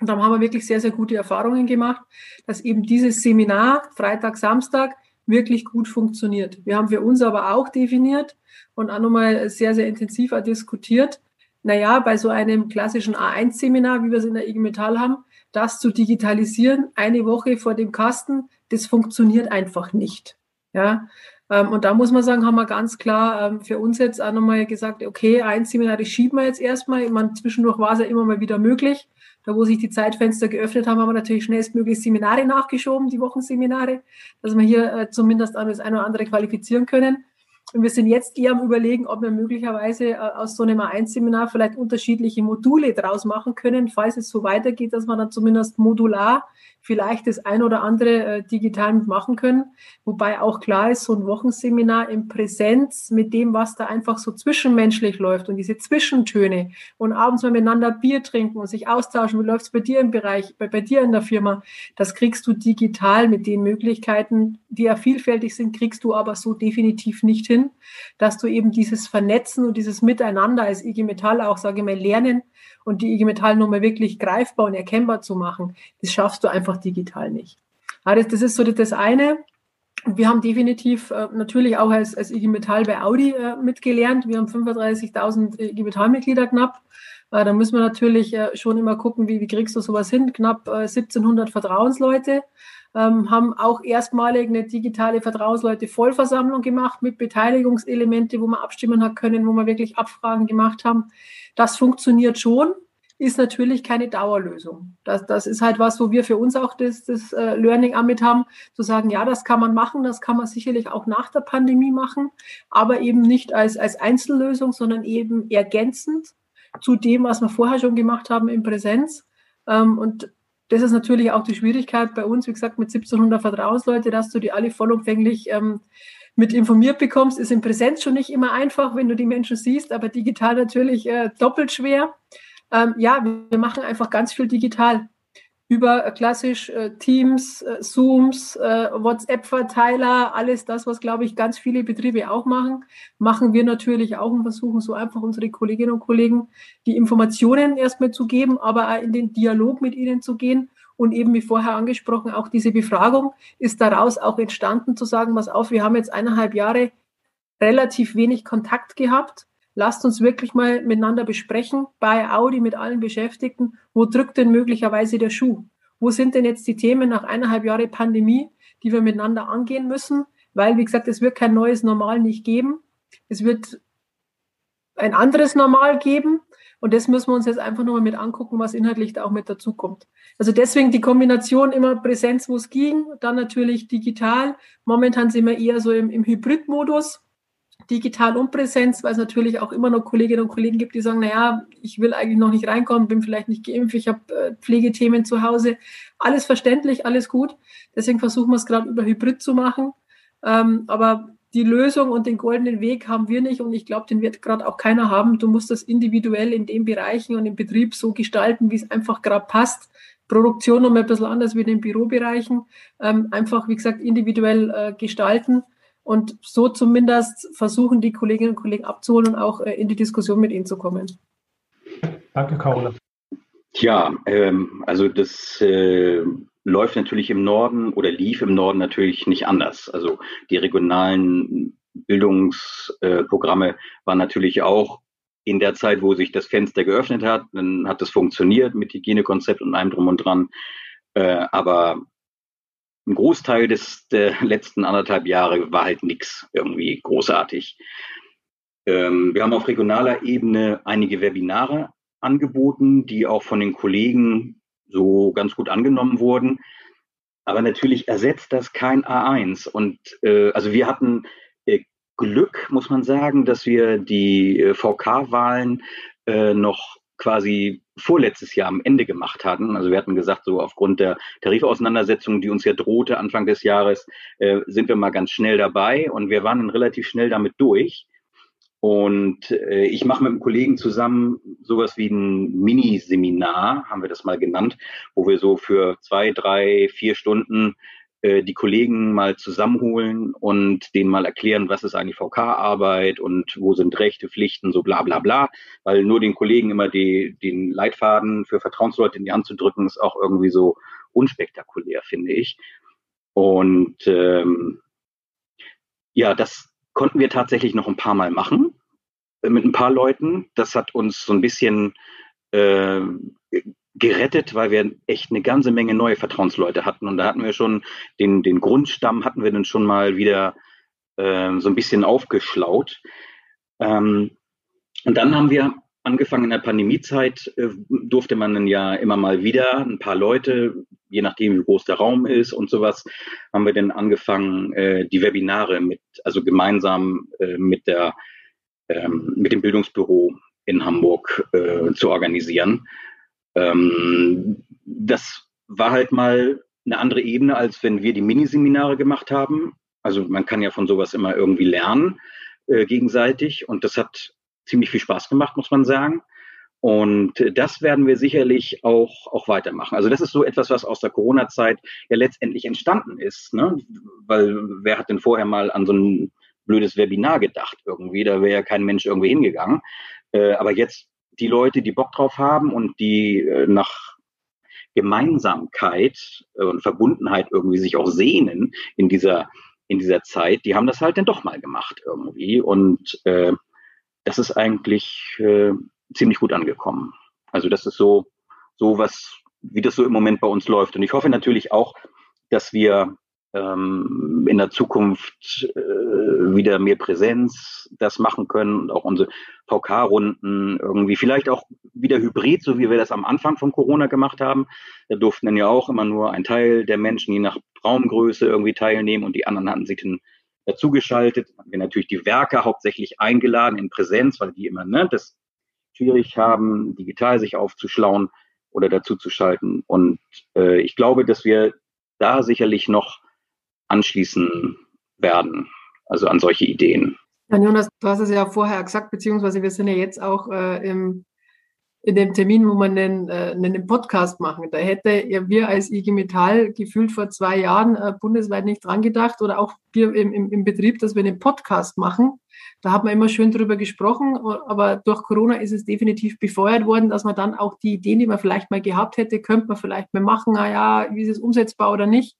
Und da haben wir wirklich sehr, sehr gute Erfahrungen gemacht, dass eben dieses Seminar Freitag, Samstag wirklich gut funktioniert. Wir haben für uns aber auch definiert und auch nochmal sehr, sehr intensiv diskutiert, naja, bei so einem klassischen A1-Seminar, wie wir es in der IG Metall haben, das zu digitalisieren, eine Woche vor dem Kasten, das funktioniert einfach nicht. Ja, ähm, und da muss man sagen, haben wir ganz klar ähm, für uns jetzt auch nochmal gesagt, okay, ein Seminar, das schieben wir jetzt erstmal. Ich meine, zwischendurch war es ja immer mal wieder möglich. Da, wo sich die Zeitfenster geöffnet haben, haben wir natürlich schnellstmöglich Seminare nachgeschoben, die Wochenseminare, dass wir hier äh, zumindest das eine oder andere qualifizieren können. Und wir sind jetzt eher am Überlegen, ob wir möglicherweise äh, aus so einem A1-Seminar vielleicht unterschiedliche Module draus machen können, falls es so weitergeht, dass man dann zumindest modular vielleicht das ein oder andere äh, digital machen können. Wobei auch klar ist, so ein Wochenseminar in Präsenz mit dem, was da einfach so zwischenmenschlich läuft und diese Zwischentöne und abends mal miteinander Bier trinken und sich austauschen, wie läuft's bei dir im Bereich, bei, bei dir in der Firma, das kriegst du digital mit den Möglichkeiten, die ja vielfältig sind, kriegst du aber so definitiv nicht hin, dass du eben dieses Vernetzen und dieses Miteinander als IG Metall auch, sage ich mal, lernen und die IG Metall nochmal wirklich greifbar und erkennbar zu machen, das schaffst du einfach digital nicht. Ja, das, das ist so das eine. Wir haben definitiv äh, natürlich auch als, als IG Metall bei Audi äh, mitgelernt. Wir haben 35.000 IG Metall-Mitglieder knapp. Äh, da müssen wir natürlich äh, schon immer gucken, wie, wie kriegst du sowas hin? Knapp 1700 äh, Vertrauensleute. Ähm, haben auch erstmalig eine digitale Vertrauensleute-Vollversammlung gemacht mit Beteiligungselemente, wo man abstimmen hat können, wo wir wirklich Abfragen gemacht haben. Das funktioniert schon, ist natürlich keine Dauerlösung. Das, das ist halt was, wo wir für uns auch das, das äh, Learning mit haben, zu sagen, ja, das kann man machen, das kann man sicherlich auch nach der Pandemie machen, aber eben nicht als, als Einzellösung, sondern eben ergänzend zu dem, was wir vorher schon gemacht haben in Präsenz. Ähm, und das ist natürlich auch die Schwierigkeit bei uns, wie gesagt, mit 1700 Vertrauensleute, dass du die alle vollumfänglich ähm, mit informiert bekommst, ist in Präsenz schon nicht immer einfach, wenn du die Menschen siehst, aber digital natürlich äh, doppelt schwer. Ähm, ja, wir machen einfach ganz viel digital über äh, klassisch äh, Teams, äh, Zooms, äh, WhatsApp-Verteiler, alles das, was, glaube ich, ganz viele Betriebe auch machen, machen wir natürlich auch und versuchen so einfach unsere Kolleginnen und Kollegen die Informationen erstmal zu geben, aber auch in den Dialog mit ihnen zu gehen und eben wie vorher angesprochen, auch diese Befragung ist daraus auch entstanden, zu sagen, was auf, wir haben jetzt eineinhalb Jahre relativ wenig Kontakt gehabt. Lasst uns wirklich mal miteinander besprechen, bei Audi mit allen Beschäftigten, wo drückt denn möglicherweise der Schuh? Wo sind denn jetzt die Themen nach eineinhalb Jahre Pandemie, die wir miteinander angehen müssen? Weil, wie gesagt, es wird kein neues Normal nicht geben. Es wird ein anderes Normal geben. Und das müssen wir uns jetzt einfach nochmal mit angucken, was inhaltlich da auch mit dazukommt. Also deswegen die Kombination immer Präsenz, wo es ging, dann natürlich digital. Momentan sind wir eher so im, im Hybridmodus, digital und Präsenz, weil es natürlich auch immer noch Kolleginnen und Kollegen gibt, die sagen, naja, ich will eigentlich noch nicht reinkommen, bin vielleicht nicht geimpft, ich habe äh, Pflegethemen zu Hause. Alles verständlich, alles gut. Deswegen versuchen wir es gerade über Hybrid zu machen. Ähm, aber die Lösung und den goldenen Weg haben wir nicht und ich glaube, den wird gerade auch keiner haben. Du musst das individuell in den Bereichen und im Betrieb so gestalten, wie es einfach gerade passt. Produktion noch mal ein bisschen anders wie in den Bürobereichen. Ähm, einfach, wie gesagt, individuell äh, gestalten und so zumindest versuchen, die Kolleginnen und Kollegen abzuholen und auch äh, in die Diskussion mit ihnen zu kommen. Danke, Carola. Ja, ähm, also das äh, läuft natürlich im Norden oder lief im Norden natürlich nicht anders. Also die regionalen Bildungsprogramme waren natürlich auch in der Zeit, wo sich das Fenster geöffnet hat, dann hat es funktioniert mit Hygienekonzept und allem drum und dran. Äh, aber ein Großteil des der letzten anderthalb Jahre war halt nichts irgendwie großartig. Ähm, wir haben auf regionaler Ebene einige Webinare angeboten, die auch von den Kollegen so ganz gut angenommen wurden. Aber natürlich ersetzt das kein A1. Und äh, also wir hatten äh, Glück, muss man sagen, dass wir die äh, VK-Wahlen äh, noch quasi vorletztes Jahr am Ende gemacht hatten. Also wir hatten gesagt, so aufgrund der Tarifauseinandersetzung, die uns ja drohte Anfang des Jahres, äh, sind wir mal ganz schnell dabei und wir waren dann relativ schnell damit durch. Und äh, ich mache mit einem Kollegen zusammen sowas wie ein Mini-Seminar, haben wir das mal genannt, wo wir so für zwei, drei, vier Stunden äh, die Kollegen mal zusammenholen und denen mal erklären, was ist eigentlich VK-Arbeit und wo sind Rechte, Pflichten, so bla bla bla. Weil nur den Kollegen immer die, den Leitfaden für Vertrauensleute in die Hand zu drücken, ist auch irgendwie so unspektakulär, finde ich. Und ähm, ja, das konnten wir tatsächlich noch ein paar Mal machen äh, mit ein paar Leuten. Das hat uns so ein bisschen äh, gerettet, weil wir echt eine ganze Menge neue Vertrauensleute hatten. Und da hatten wir schon den, den Grundstamm, hatten wir dann schon mal wieder äh, so ein bisschen aufgeschlaut. Ähm, und dann haben wir angefangen in der Pandemiezeit, äh, durfte man dann ja immer mal wieder ein paar Leute, je nachdem wie groß der Raum ist und sowas, haben wir dann angefangen, äh, die Webinare mit, also gemeinsam äh, mit der, ähm, mit dem Bildungsbüro in Hamburg äh, zu organisieren. Ähm, das war halt mal eine andere Ebene, als wenn wir die Miniseminare gemacht haben. Also man kann ja von sowas immer irgendwie lernen äh, gegenseitig und das hat ziemlich viel Spaß gemacht, muss man sagen. Und das werden wir sicherlich auch, auch weitermachen. Also das ist so etwas, was aus der Corona-Zeit ja letztendlich entstanden ist. Ne? Weil wer hat denn vorher mal an so ein blödes Webinar gedacht irgendwie? Da wäre ja kein Mensch irgendwie hingegangen. Äh, aber jetzt die Leute, die Bock drauf haben und die äh, nach Gemeinsamkeit und Verbundenheit irgendwie sich auch sehnen in dieser, in dieser Zeit, die haben das halt dann doch mal gemacht irgendwie. Und äh, das ist eigentlich äh, ziemlich gut angekommen. Also das ist so, so was, wie das so im Moment bei uns läuft. Und ich hoffe natürlich auch, dass wir ähm, in der Zukunft äh, wieder mehr Präsenz das machen können und auch unsere VK-Runden irgendwie vielleicht auch wieder hybrid, so wie wir das am Anfang von Corona gemacht haben. Da durften dann ja auch immer nur ein Teil der Menschen je nach Raumgröße irgendwie teilnehmen und die anderen hatten sich dann dazugeschaltet. Wir natürlich die Werke hauptsächlich eingeladen in Präsenz, weil die immer ne, das schwierig haben, digital sich aufzuschlauen oder dazuzuschalten. Und äh, ich glaube, dass wir da sicherlich noch anschließen werden, also an solche Ideen. Ja, Jonas, du hast es ja vorher gesagt, beziehungsweise wir sind ja jetzt auch äh, im, in dem Termin, wo wir einen, äh, einen Podcast machen. Da hätte ja wir als IG Metall gefühlt vor zwei Jahren äh, bundesweit nicht dran gedacht oder auch wir im, im, im Betrieb, dass wir einen Podcast machen. Da hat man immer schön drüber gesprochen, aber durch Corona ist es definitiv befeuert worden, dass man dann auch die Ideen, die man vielleicht mal gehabt hätte, könnte man vielleicht mal machen, naja, wie ist es umsetzbar oder nicht,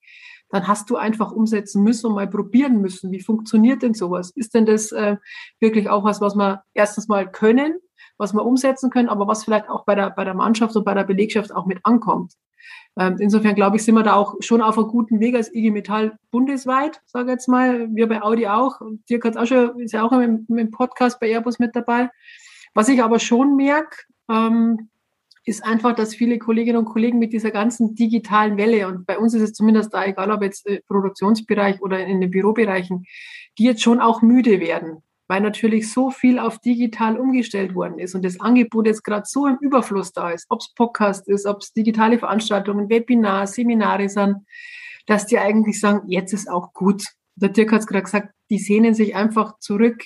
dann hast du einfach umsetzen müssen und mal probieren müssen. Wie funktioniert denn sowas? Ist denn das äh, wirklich auch was, was wir erstens mal können, was wir umsetzen können, aber was vielleicht auch bei der, bei der Mannschaft und bei der Belegschaft auch mit ankommt? Ähm, insofern glaube ich, sind wir da auch schon auf einem guten Weg als IG Metall bundesweit, sage jetzt mal. Wir bei Audi auch. Dirk hat auch schon, ist ja auch im, im Podcast bei Airbus mit dabei. Was ich aber schon merke, ähm, ist einfach, dass viele Kolleginnen und Kollegen mit dieser ganzen digitalen Welle, und bei uns ist es zumindest da, egal ob jetzt im Produktionsbereich oder in den Bürobereichen, die jetzt schon auch müde werden, weil natürlich so viel auf digital umgestellt worden ist und das Angebot jetzt gerade so im Überfluss da ist, ob es Podcast ist, ob es digitale Veranstaltungen, Webinare, Seminare sind, dass die eigentlich sagen, jetzt ist auch gut. Der Dirk hat es gerade gesagt, die sehnen sich einfach zurück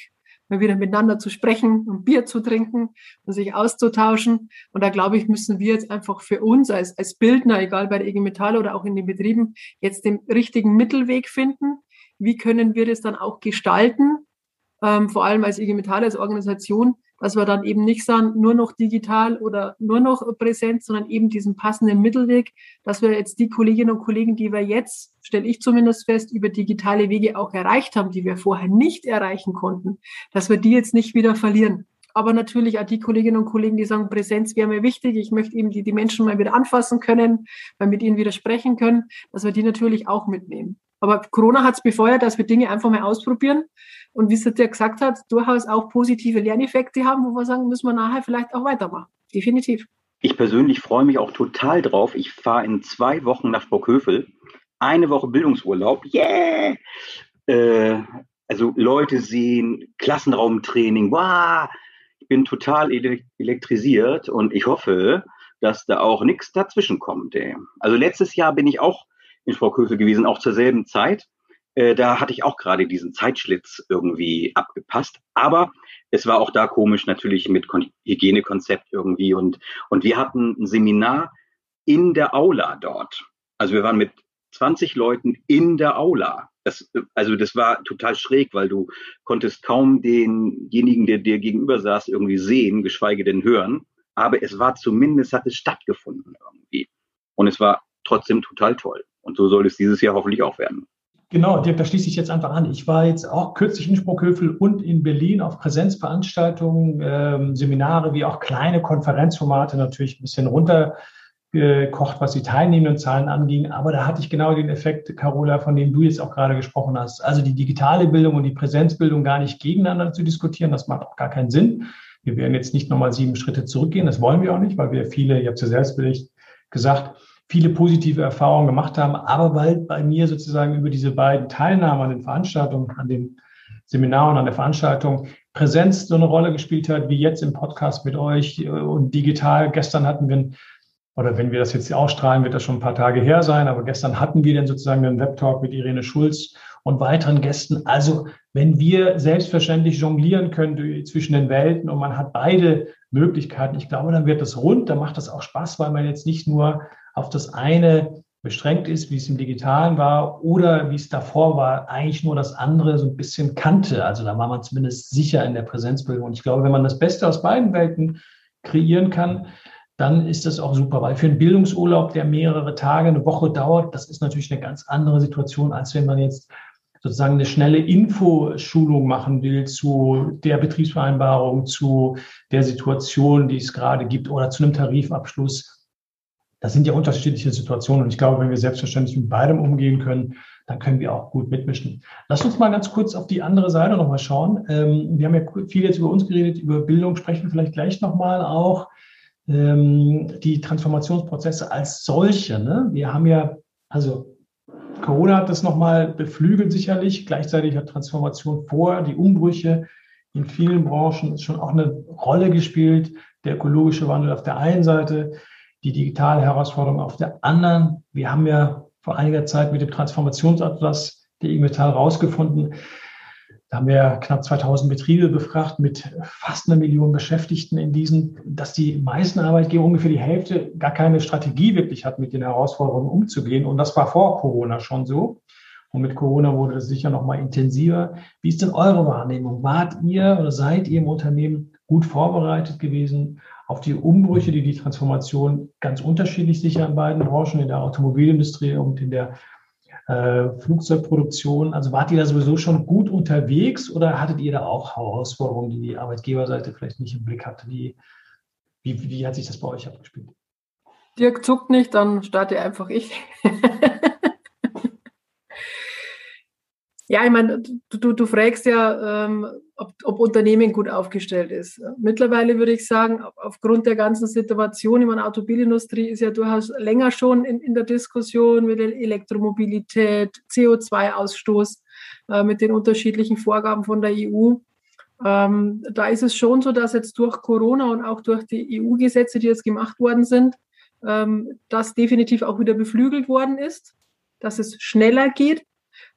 mal wieder miteinander zu sprechen und Bier zu trinken und sich auszutauschen. Und da glaube ich, müssen wir jetzt einfach für uns als, als Bildner, egal bei der IG Metall oder auch in den Betrieben, jetzt den richtigen Mittelweg finden. Wie können wir das dann auch gestalten? Ähm, vor allem als IG Metall, als Organisation, dass wir dann eben nicht sagen, nur noch digital oder nur noch präsent, sondern eben diesen passenden Mittelweg, dass wir jetzt die Kolleginnen und Kollegen, die wir jetzt, stelle ich zumindest fest, über digitale Wege auch erreicht haben, die wir vorher nicht erreichen konnten, dass wir die jetzt nicht wieder verlieren. Aber natürlich auch die Kolleginnen und Kollegen, die sagen, Präsenz wäre mir wichtig. Ich möchte eben die, die Menschen mal wieder anfassen können, mal mit ihnen wieder sprechen können, dass wir die natürlich auch mitnehmen. Aber Corona hat es befeuert, dass wir Dinge einfach mal ausprobieren und wie es der gesagt hat, durchaus auch positive Lerneffekte haben, wo wir sagen, müssen wir nachher vielleicht auch weitermachen. Definitiv. ich persönlich freue mich auch total drauf. Ich fahre in zwei Wochen nach Sprockhövel. Eine Woche Bildungsurlaub. Yeah! Äh, also Leute sehen, Klassenraumtraining. Wow! Ich bin total elektrisiert und ich hoffe, dass da auch nichts dazwischen kommt. Ey. Also letztes Jahr bin ich auch in Sprockhövel gewesen, auch zur selben Zeit. Äh, da hatte ich auch gerade diesen Zeitschlitz irgendwie abgepasst. Aber es war auch da komisch natürlich mit Kon Hygienekonzept irgendwie. Und, und wir hatten ein Seminar in der Aula dort. Also wir waren mit 20 Leuten in der Aula. Das, also das war total schräg, weil du konntest kaum denjenigen, der dir gegenüber saß, irgendwie sehen, geschweige denn hören. Aber es war zumindest, hat es stattgefunden irgendwie. Und es war trotzdem total toll. Und so soll es dieses Jahr hoffentlich auch werden. Genau, Dirk, da schließe ich jetzt einfach an. Ich war jetzt auch kürzlich in Sprockhövel und in Berlin auf Präsenzveranstaltungen, ähm, Seminare wie auch kleine Konferenzformate natürlich ein bisschen runtergekocht, was die teilnehmenden Zahlen anging. Aber da hatte ich genau den Effekt, Carola, von dem du jetzt auch gerade gesprochen hast. Also die digitale Bildung und die Präsenzbildung gar nicht gegeneinander zu diskutieren, das macht auch gar keinen Sinn. Wir werden jetzt nicht nochmal sieben Schritte zurückgehen, das wollen wir auch nicht, weil wir viele, ihr habt ja selbst gesagt, viele positive Erfahrungen gemacht haben, aber weil bei mir sozusagen über diese beiden Teilnahmen an den Veranstaltungen, an dem Seminar und an der Veranstaltung Präsenz so eine Rolle gespielt hat, wie jetzt im Podcast mit euch äh, und digital. Gestern hatten wir, oder wenn wir das jetzt ausstrahlen, wird das schon ein paar Tage her sein, aber gestern hatten wir dann sozusagen einen Webtalk mit Irene Schulz und weiteren Gästen. Also wenn wir selbstverständlich jonglieren können zwischen den Welten und man hat beide Möglichkeiten, ich glaube, dann wird das rund, dann macht das auch Spaß, weil man jetzt nicht nur auf das eine beschränkt ist, wie es im Digitalen war oder wie es davor war, eigentlich nur das andere so ein bisschen kannte. Also da war man zumindest sicher in der Präsenzbildung. Und ich glaube, wenn man das Beste aus beiden Welten kreieren kann, dann ist das auch super, weil für einen Bildungsurlaub, der mehrere Tage, eine Woche dauert, das ist natürlich eine ganz andere Situation, als wenn man jetzt sozusagen eine schnelle Infoschulung machen will zu der Betriebsvereinbarung, zu der Situation, die es gerade gibt oder zu einem Tarifabschluss das sind ja unterschiedliche Situationen und ich glaube, wenn wir selbstverständlich mit beidem umgehen können, dann können wir auch gut mitmischen. Lass uns mal ganz kurz auf die andere Seite nochmal schauen. Ähm, wir haben ja viel jetzt über uns geredet, über Bildung sprechen wir vielleicht gleich nochmal auch. Ähm, die Transformationsprozesse als solche. Ne? Wir haben ja, also Corona hat das nochmal beflügelt sicherlich. Gleichzeitig hat Transformation vor, die Umbrüche in vielen Branchen schon auch eine Rolle gespielt. Der ökologische Wandel auf der einen Seite, die digitale Herausforderung auf der anderen. Wir haben ja vor einiger Zeit mit dem Transformationsatlas der IG Metall rausgefunden, da haben wir knapp 2000 Betriebe befragt mit fast einer Million Beschäftigten in diesen, dass die meisten Arbeitgeber ungefähr die Hälfte gar keine Strategie wirklich hat, mit den Herausforderungen umzugehen. Und das war vor Corona schon so. Und mit Corona wurde das sicher noch mal intensiver. Wie ist denn eure Wahrnehmung? Wart ihr oder seid ihr im Unternehmen gut vorbereitet gewesen auf die Umbrüche, die die Transformation ganz unterschiedlich sicher in beiden Branchen, in der Automobilindustrie und in der äh, Flugzeugproduktion. Also wart ihr da sowieso schon gut unterwegs oder hattet ihr da auch Herausforderungen, die die Arbeitgeberseite vielleicht nicht im Blick hatte? Wie, wie, wie hat sich das bei euch abgespielt? Dirk zuckt nicht, dann starte einfach ich. Ja, ich meine, du, du fragst ja, ähm, ob, ob Unternehmen gut aufgestellt ist. Mittlerweile würde ich sagen, aufgrund der ganzen Situation, ich meine, Automobilindustrie ist ja durchaus länger schon in, in der Diskussion mit der Elektromobilität, CO2-Ausstoß, äh, mit den unterschiedlichen Vorgaben von der EU. Ähm, da ist es schon so, dass jetzt durch Corona und auch durch die EU-Gesetze, die jetzt gemacht worden sind, ähm, das definitiv auch wieder beflügelt worden ist, dass es schneller geht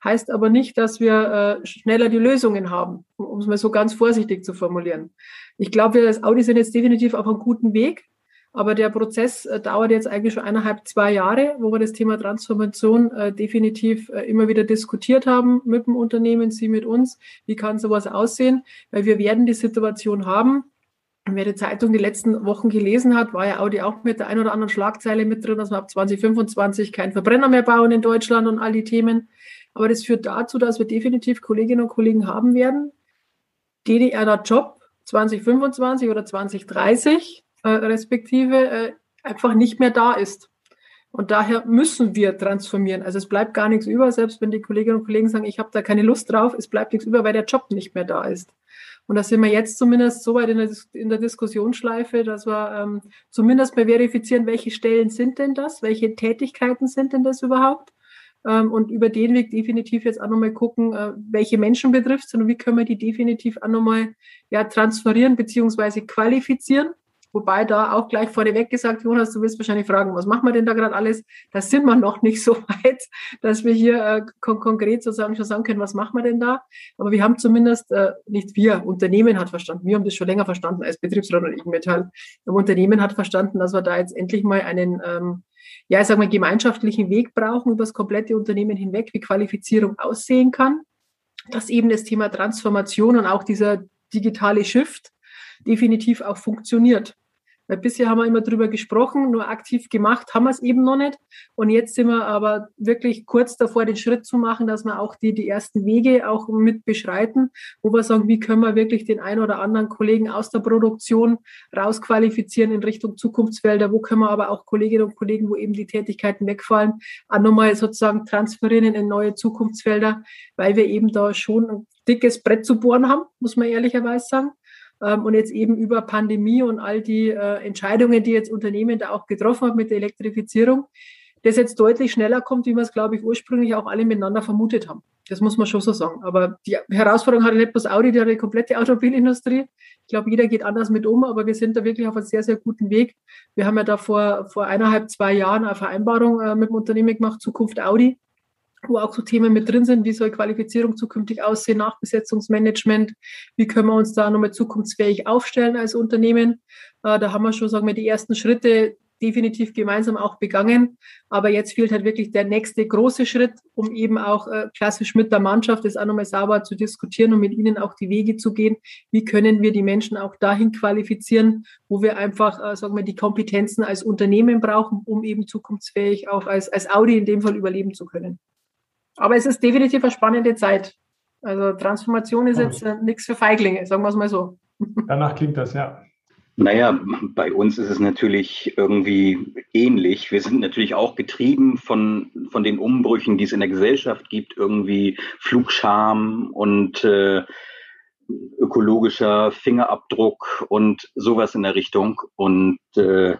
heißt aber nicht, dass wir äh, schneller die Lösungen haben, um es mal so ganz vorsichtig zu formulieren. Ich glaube, wir als Audi sind jetzt definitiv auf einem guten Weg, aber der Prozess äh, dauert jetzt eigentlich schon eineinhalb, zwei Jahre, wo wir das Thema Transformation äh, definitiv äh, immer wieder diskutiert haben mit dem Unternehmen, Sie mit uns. Wie kann sowas aussehen? Weil wir werden die Situation haben, Wer die Zeitung die letzten Wochen gelesen hat, war ja Audi auch mit der ein oder anderen Schlagzeile mit drin, dass wir ab 2025 keinen Verbrenner mehr bauen in Deutschland und all die Themen. Aber das führt dazu, dass wir definitiv Kolleginnen und Kollegen haben werden, die der Job 2025 oder 2030 äh, respektive äh, einfach nicht mehr da ist. Und daher müssen wir transformieren. Also es bleibt gar nichts über, selbst wenn die Kolleginnen und Kollegen sagen, ich habe da keine Lust drauf, es bleibt nichts über, weil der Job nicht mehr da ist. Und da sind wir jetzt zumindest so weit in der, in der Diskussionsschleife, dass wir ähm, zumindest mal verifizieren, welche Stellen sind denn das, welche Tätigkeiten sind denn das überhaupt. Ähm, und über den Weg definitiv jetzt auch nochmal gucken, äh, welche Menschen betrifft und wie können wir die definitiv auch nochmal ja, transferieren beziehungsweise qualifizieren. Wobei da auch gleich vorneweg gesagt, Jonas, du wirst wahrscheinlich fragen, was machen wir denn da gerade alles? Da sind wir noch nicht so weit, dass wir hier äh, kon konkret sozusagen schon sagen können, was machen wir denn da? Aber wir haben zumindest, äh, nicht wir, Unternehmen hat verstanden, wir haben das schon länger verstanden als Betriebsrat und Metall. Aber Unternehmen hat verstanden, dass wir da jetzt endlich mal einen, ähm, ja, ich sag mal, gemeinschaftlichen Weg brauchen über das komplette Unternehmen hinweg, wie Qualifizierung aussehen kann. Dass eben das Thema Transformation und auch dieser digitale Shift definitiv auch funktioniert. Weil bisher haben wir immer drüber gesprochen, nur aktiv gemacht haben wir es eben noch nicht. Und jetzt sind wir aber wirklich kurz davor, den Schritt zu machen, dass wir auch die, die ersten Wege auch mit beschreiten, wo wir sagen, wie können wir wirklich den einen oder anderen Kollegen aus der Produktion rausqualifizieren in Richtung Zukunftsfelder, wo können wir aber auch Kolleginnen und Kollegen, wo eben die Tätigkeiten wegfallen, auch nochmal sozusagen transferieren in neue Zukunftsfelder, weil wir eben da schon ein dickes Brett zu bohren haben, muss man ehrlicherweise sagen. Ähm, und jetzt eben über Pandemie und all die äh, Entscheidungen, die jetzt Unternehmen da auch getroffen haben mit der Elektrifizierung, das jetzt deutlich schneller kommt, wie wir es, glaube ich, ursprünglich auch alle miteinander vermutet haben. Das muss man schon so sagen. Aber die Herausforderung hatte nicht bloß Audi, die hat die komplette Automobilindustrie. Ich glaube, jeder geht anders mit um, aber wir sind da wirklich auf einem sehr, sehr guten Weg. Wir haben ja da vor, vor eineinhalb, zwei Jahren eine Vereinbarung äh, mit dem Unternehmen gemacht, Zukunft Audi, wo auch so Themen mit drin sind, wie soll Qualifizierung zukünftig aussehen, Nachbesetzungsmanagement, wie können wir uns da nochmal zukunftsfähig aufstellen als Unternehmen. Äh, da haben wir schon, sagen wir, die ersten Schritte definitiv gemeinsam auch begangen. Aber jetzt fehlt halt wirklich der nächste große Schritt, um eben auch äh, klassisch mit der Mannschaft das auch nochmal sauber zu diskutieren und mit ihnen auch die Wege zu gehen. Wie können wir die Menschen auch dahin qualifizieren, wo wir einfach, äh, sagen wir, die Kompetenzen als Unternehmen brauchen, um eben zukunftsfähig auch als, als Audi in dem Fall überleben zu können. Aber es ist definitiv eine spannende Zeit. Also Transformation ist jetzt äh, nichts für Feiglinge, sagen wir es mal so. Danach klingt das, ja. Naja, bei uns ist es natürlich irgendwie ähnlich. Wir sind natürlich auch getrieben von, von den Umbrüchen, die es in der Gesellschaft gibt, irgendwie Flugscham und äh, ökologischer Fingerabdruck und sowas in der Richtung. Und äh,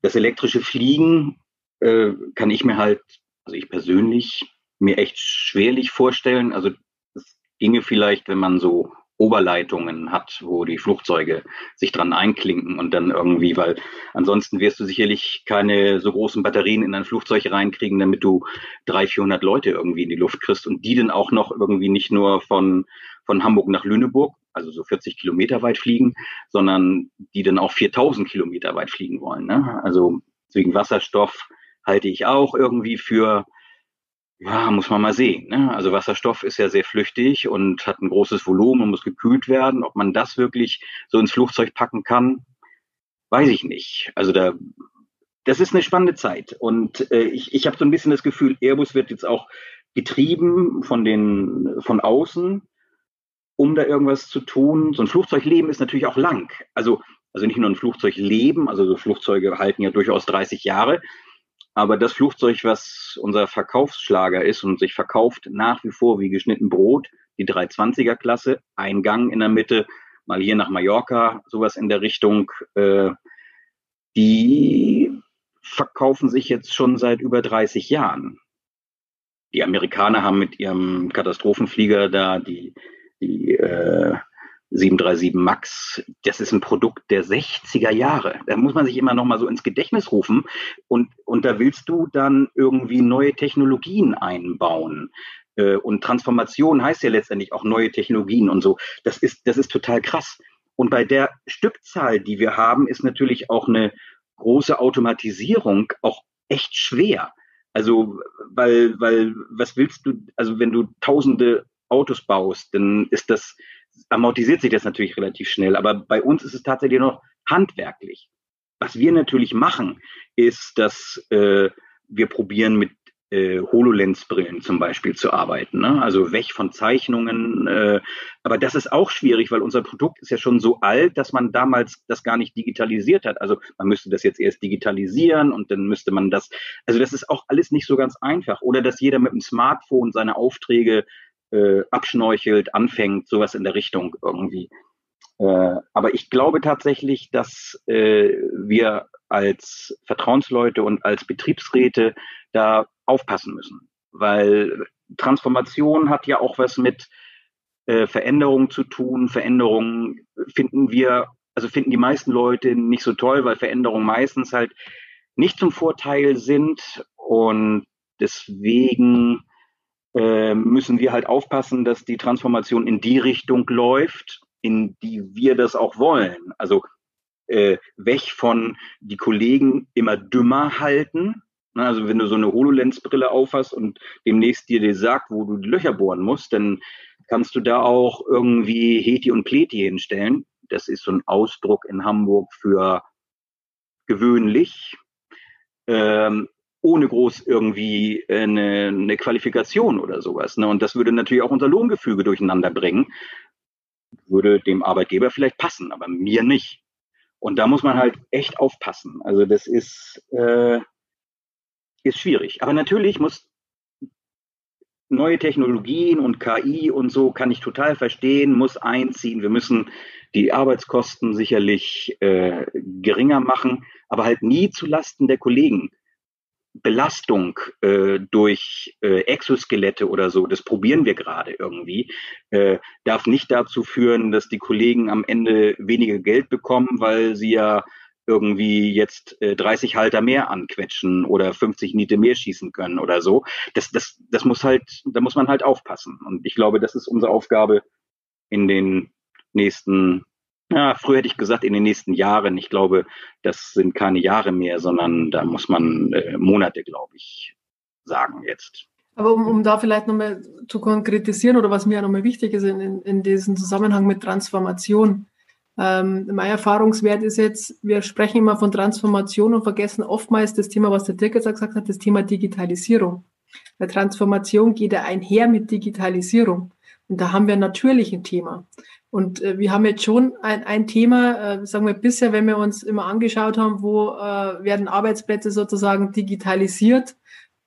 das elektrische Fliegen äh, kann ich mir halt, also ich persönlich mir echt schwerlich vorstellen. Also es ginge vielleicht, wenn man so Oberleitungen hat, wo die Flugzeuge sich dran einklinken und dann irgendwie, weil ansonsten wirst du sicherlich keine so großen Batterien in ein Flugzeug reinkriegen, damit du 300, 400 Leute irgendwie in die Luft kriegst und die dann auch noch irgendwie nicht nur von, von Hamburg nach Lüneburg, also so 40 Kilometer weit fliegen, sondern die dann auch 4000 Kilometer weit fliegen wollen. Ne? Also deswegen Wasserstoff halte ich auch irgendwie für ja, muss man mal sehen. Ne? Also Wasserstoff ist ja sehr flüchtig und hat ein großes Volumen und muss gekühlt werden. Ob man das wirklich so ins Flugzeug packen kann, weiß ich nicht. Also da, das ist eine spannende Zeit. Und äh, ich, ich habe so ein bisschen das Gefühl, Airbus wird jetzt auch getrieben von den von außen, um da irgendwas zu tun. So ein Flugzeugleben ist natürlich auch lang. Also also nicht nur ein Flugzeugleben, also so Flugzeuge halten ja durchaus 30 Jahre, aber das Flugzeug, was unser Verkaufsschlager ist und sich verkauft nach wie vor wie geschnitten Brot, die 320er Klasse, ein Gang in der Mitte, mal hier nach Mallorca, sowas in der Richtung, äh, die verkaufen sich jetzt schon seit über 30 Jahren. Die Amerikaner haben mit ihrem Katastrophenflieger da die, die äh, 737 Max, das ist ein Produkt der 60er Jahre. Da muss man sich immer noch mal so ins Gedächtnis rufen und, und da willst du dann irgendwie neue Technologien einbauen. Äh, und Transformation heißt ja letztendlich auch neue Technologien und so. Das ist, das ist total krass. Und bei der Stückzahl, die wir haben, ist natürlich auch eine große Automatisierung auch echt schwer. Also, weil, weil, was willst du, also wenn du tausende Autos baust, dann ist das, amortisiert sich das natürlich relativ schnell. Aber bei uns ist es tatsächlich noch handwerklich. Was wir natürlich machen, ist, dass äh, wir probieren mit äh, HoloLens-Brillen zum Beispiel zu arbeiten. Ne? Also weg von Zeichnungen. Äh, aber das ist auch schwierig, weil unser Produkt ist ja schon so alt, dass man damals das gar nicht digitalisiert hat. Also man müsste das jetzt erst digitalisieren und dann müsste man das. Also das ist auch alles nicht so ganz einfach. Oder dass jeder mit dem Smartphone seine Aufträge äh, abschnorchelt, anfängt, sowas in der Richtung irgendwie. Äh, aber ich glaube tatsächlich, dass äh, wir als Vertrauensleute und als Betriebsräte da aufpassen müssen, weil Transformation hat ja auch was mit äh, Veränderungen zu tun. Veränderungen finden wir, also finden die meisten Leute nicht so toll, weil Veränderungen meistens halt nicht zum Vorteil sind und deswegen äh, müssen wir halt aufpassen, dass die Transformation in die Richtung läuft, in die wir das auch wollen. Also äh, weg von die Kollegen immer dümmer halten. Also wenn du so eine HoloLens-Brille aufhast und demnächst dir dir sagt, wo du die Löcher bohren musst, dann kannst du da auch irgendwie Heti und Pleti hinstellen. Das ist so ein Ausdruck in Hamburg für gewöhnlich, ähm, ohne groß irgendwie eine, eine Qualifikation oder sowas. Ne? Und das würde natürlich auch unser Lohngefüge durcheinander bringen. Würde dem Arbeitgeber vielleicht passen, aber mir nicht. Und da muss man halt echt aufpassen. Also das ist, äh, ist schwierig. Aber natürlich muss neue Technologien und KI und so kann ich total verstehen, muss einziehen. Wir müssen die Arbeitskosten sicherlich äh, geringer machen, aber halt nie zu Lasten der Kollegen. Belastung äh, durch äh, Exoskelette oder so, das probieren wir gerade irgendwie, äh, darf nicht dazu führen, dass die Kollegen am Ende weniger Geld bekommen, weil sie ja irgendwie jetzt äh, 30 Halter mehr anquetschen oder 50 Niete mehr schießen können oder so. Das, das, das muss halt, da muss man halt aufpassen. Und ich glaube, das ist unsere Aufgabe in den nächsten ja, früher hätte ich gesagt, in den nächsten Jahren. Ich glaube, das sind keine Jahre mehr, sondern da muss man äh, Monate, glaube ich, sagen jetzt. Aber um, um da vielleicht nochmal zu konkretisieren oder was mir nochmal wichtig ist in, in, in diesem Zusammenhang mit Transformation. Ähm, mein Erfahrungswert ist jetzt, wir sprechen immer von Transformation und vergessen oftmals das Thema, was der Dirk jetzt gesagt hat, das Thema Digitalisierung. Weil Transformation geht ja einher mit Digitalisierung. Und da haben wir natürlich ein Thema. Und äh, wir haben jetzt schon ein, ein Thema, äh, sagen wir bisher, wenn wir uns immer angeschaut haben, wo äh, werden Arbeitsplätze sozusagen digitalisiert.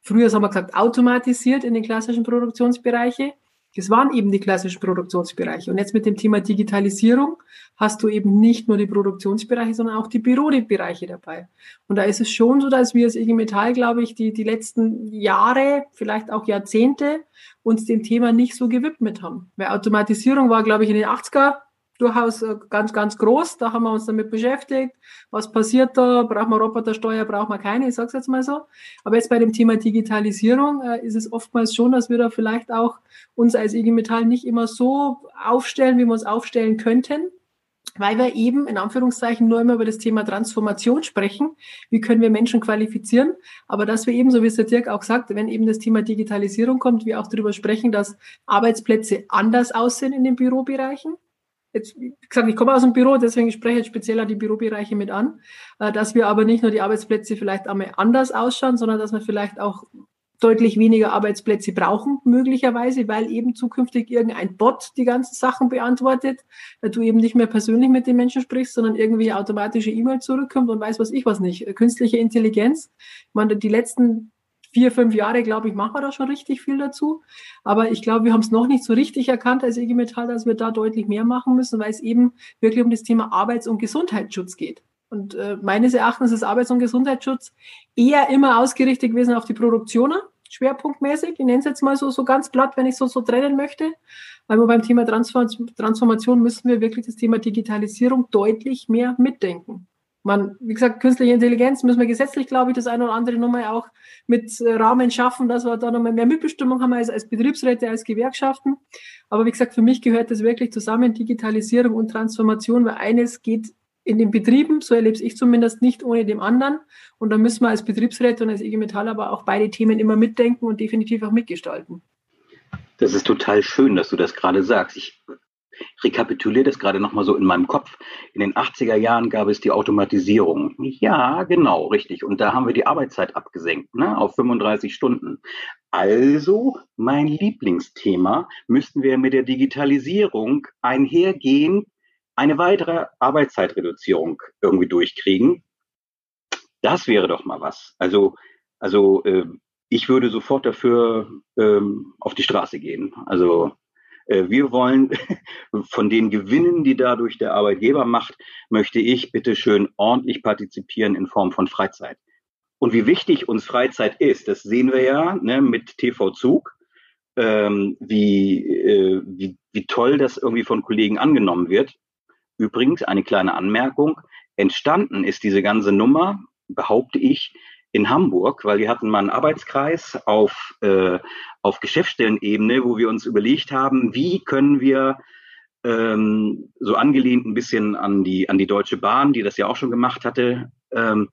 Früher haben wir gesagt automatisiert in den klassischen Produktionsbereiche. Das waren eben die klassischen Produktionsbereiche. Und jetzt mit dem Thema Digitalisierung hast du eben nicht nur die Produktionsbereiche, sondern auch die Bürobereiche dabei. Und da ist es schon so, dass wir als IG Metall, glaube ich, die, die letzten Jahre, vielleicht auch Jahrzehnte, uns dem Thema nicht so gewidmet haben. Weil Automatisierung war, glaube ich, in den 80er durchaus äh, ganz, ganz groß. Da haben wir uns damit beschäftigt. Was passiert da? Braucht man Robotersteuer? Braucht man keine? Ich sage es jetzt mal so. Aber jetzt bei dem Thema Digitalisierung äh, ist es oftmals schon, dass wir da vielleicht auch uns als IG Metall nicht immer so aufstellen, wie wir uns aufstellen könnten. Weil wir eben in Anführungszeichen nur immer über das Thema Transformation sprechen. Wie können wir Menschen qualifizieren? Aber dass wir eben, so wie es der Dirk auch sagt, wenn eben das Thema Digitalisierung kommt, wir auch darüber sprechen, dass Arbeitsplätze anders aussehen in den Bürobereichen jetzt, gesagt, ich komme aus dem Büro, deswegen spreche ich speziell die Bürobereiche mit an, äh, dass wir aber nicht nur die Arbeitsplätze vielleicht einmal anders ausschauen, sondern dass wir vielleicht auch deutlich weniger Arbeitsplätze brauchen, möglicherweise, weil eben zukünftig irgendein Bot die ganzen Sachen beantwortet, weil du eben nicht mehr persönlich mit den Menschen sprichst, sondern irgendwie automatische E-Mail zurückkommt und weiß was ich was nicht. Künstliche Intelligenz. Ich meine, die letzten vier, fünf Jahre, glaube ich, machen wir da schon richtig viel dazu. Aber ich glaube, wir haben es noch nicht so richtig erkannt als IG Metall, dass wir da deutlich mehr machen müssen, weil es eben wirklich um das Thema Arbeits- und Gesundheitsschutz geht. Und äh, meines Erachtens ist Arbeits- und Gesundheitsschutz eher immer ausgerichtet gewesen auf die Produktionen, schwerpunktmäßig. Ich nenne es jetzt mal so, so ganz platt, wenn ich so, so trennen möchte. Weil wir beim Thema Transformation müssen wir wirklich das Thema Digitalisierung deutlich mehr mitdenken man, wie gesagt, künstliche Intelligenz müssen wir gesetzlich, glaube ich, das eine oder andere nochmal auch mit äh, Rahmen schaffen, dass wir da nochmal mehr Mitbestimmung haben als, als Betriebsräte, als Gewerkschaften. Aber wie gesagt, für mich gehört das wirklich zusammen, Digitalisierung und Transformation, weil eines geht in den Betrieben, so erlebe ich zumindest nicht ohne dem anderen. Und da müssen wir als Betriebsräte und als IG Metall aber auch beide Themen immer mitdenken und definitiv auch mitgestalten. Das ist total schön, dass du das gerade sagst. Ich rekapituliere das gerade nochmal so in meinem Kopf. In den 80er Jahren gab es die Automatisierung. Ja, genau, richtig. Und da haben wir die Arbeitszeit abgesenkt, ne, auf 35 Stunden. Also, mein Lieblingsthema, müssten wir mit der Digitalisierung einhergehen, eine weitere Arbeitszeitreduzierung irgendwie durchkriegen. Das wäre doch mal was. Also, also äh, ich würde sofort dafür ähm, auf die Straße gehen. Also wir wollen von den Gewinnen, die dadurch der Arbeitgeber macht, möchte ich bitte schön ordentlich partizipieren in Form von Freizeit. Und wie wichtig uns Freizeit ist, das sehen wir ja ne, mit TV Zug, ähm, wie, äh, wie, wie toll das irgendwie von Kollegen angenommen wird. Übrigens, eine kleine Anmerkung, entstanden ist diese ganze Nummer, behaupte ich, in Hamburg, weil wir hatten mal einen Arbeitskreis auf, äh, auf Geschäftsstellenebene, wo wir uns überlegt haben, wie können wir ähm, so angelehnt ein bisschen an die, an die Deutsche Bahn, die das ja auch schon gemacht hatte, ähm,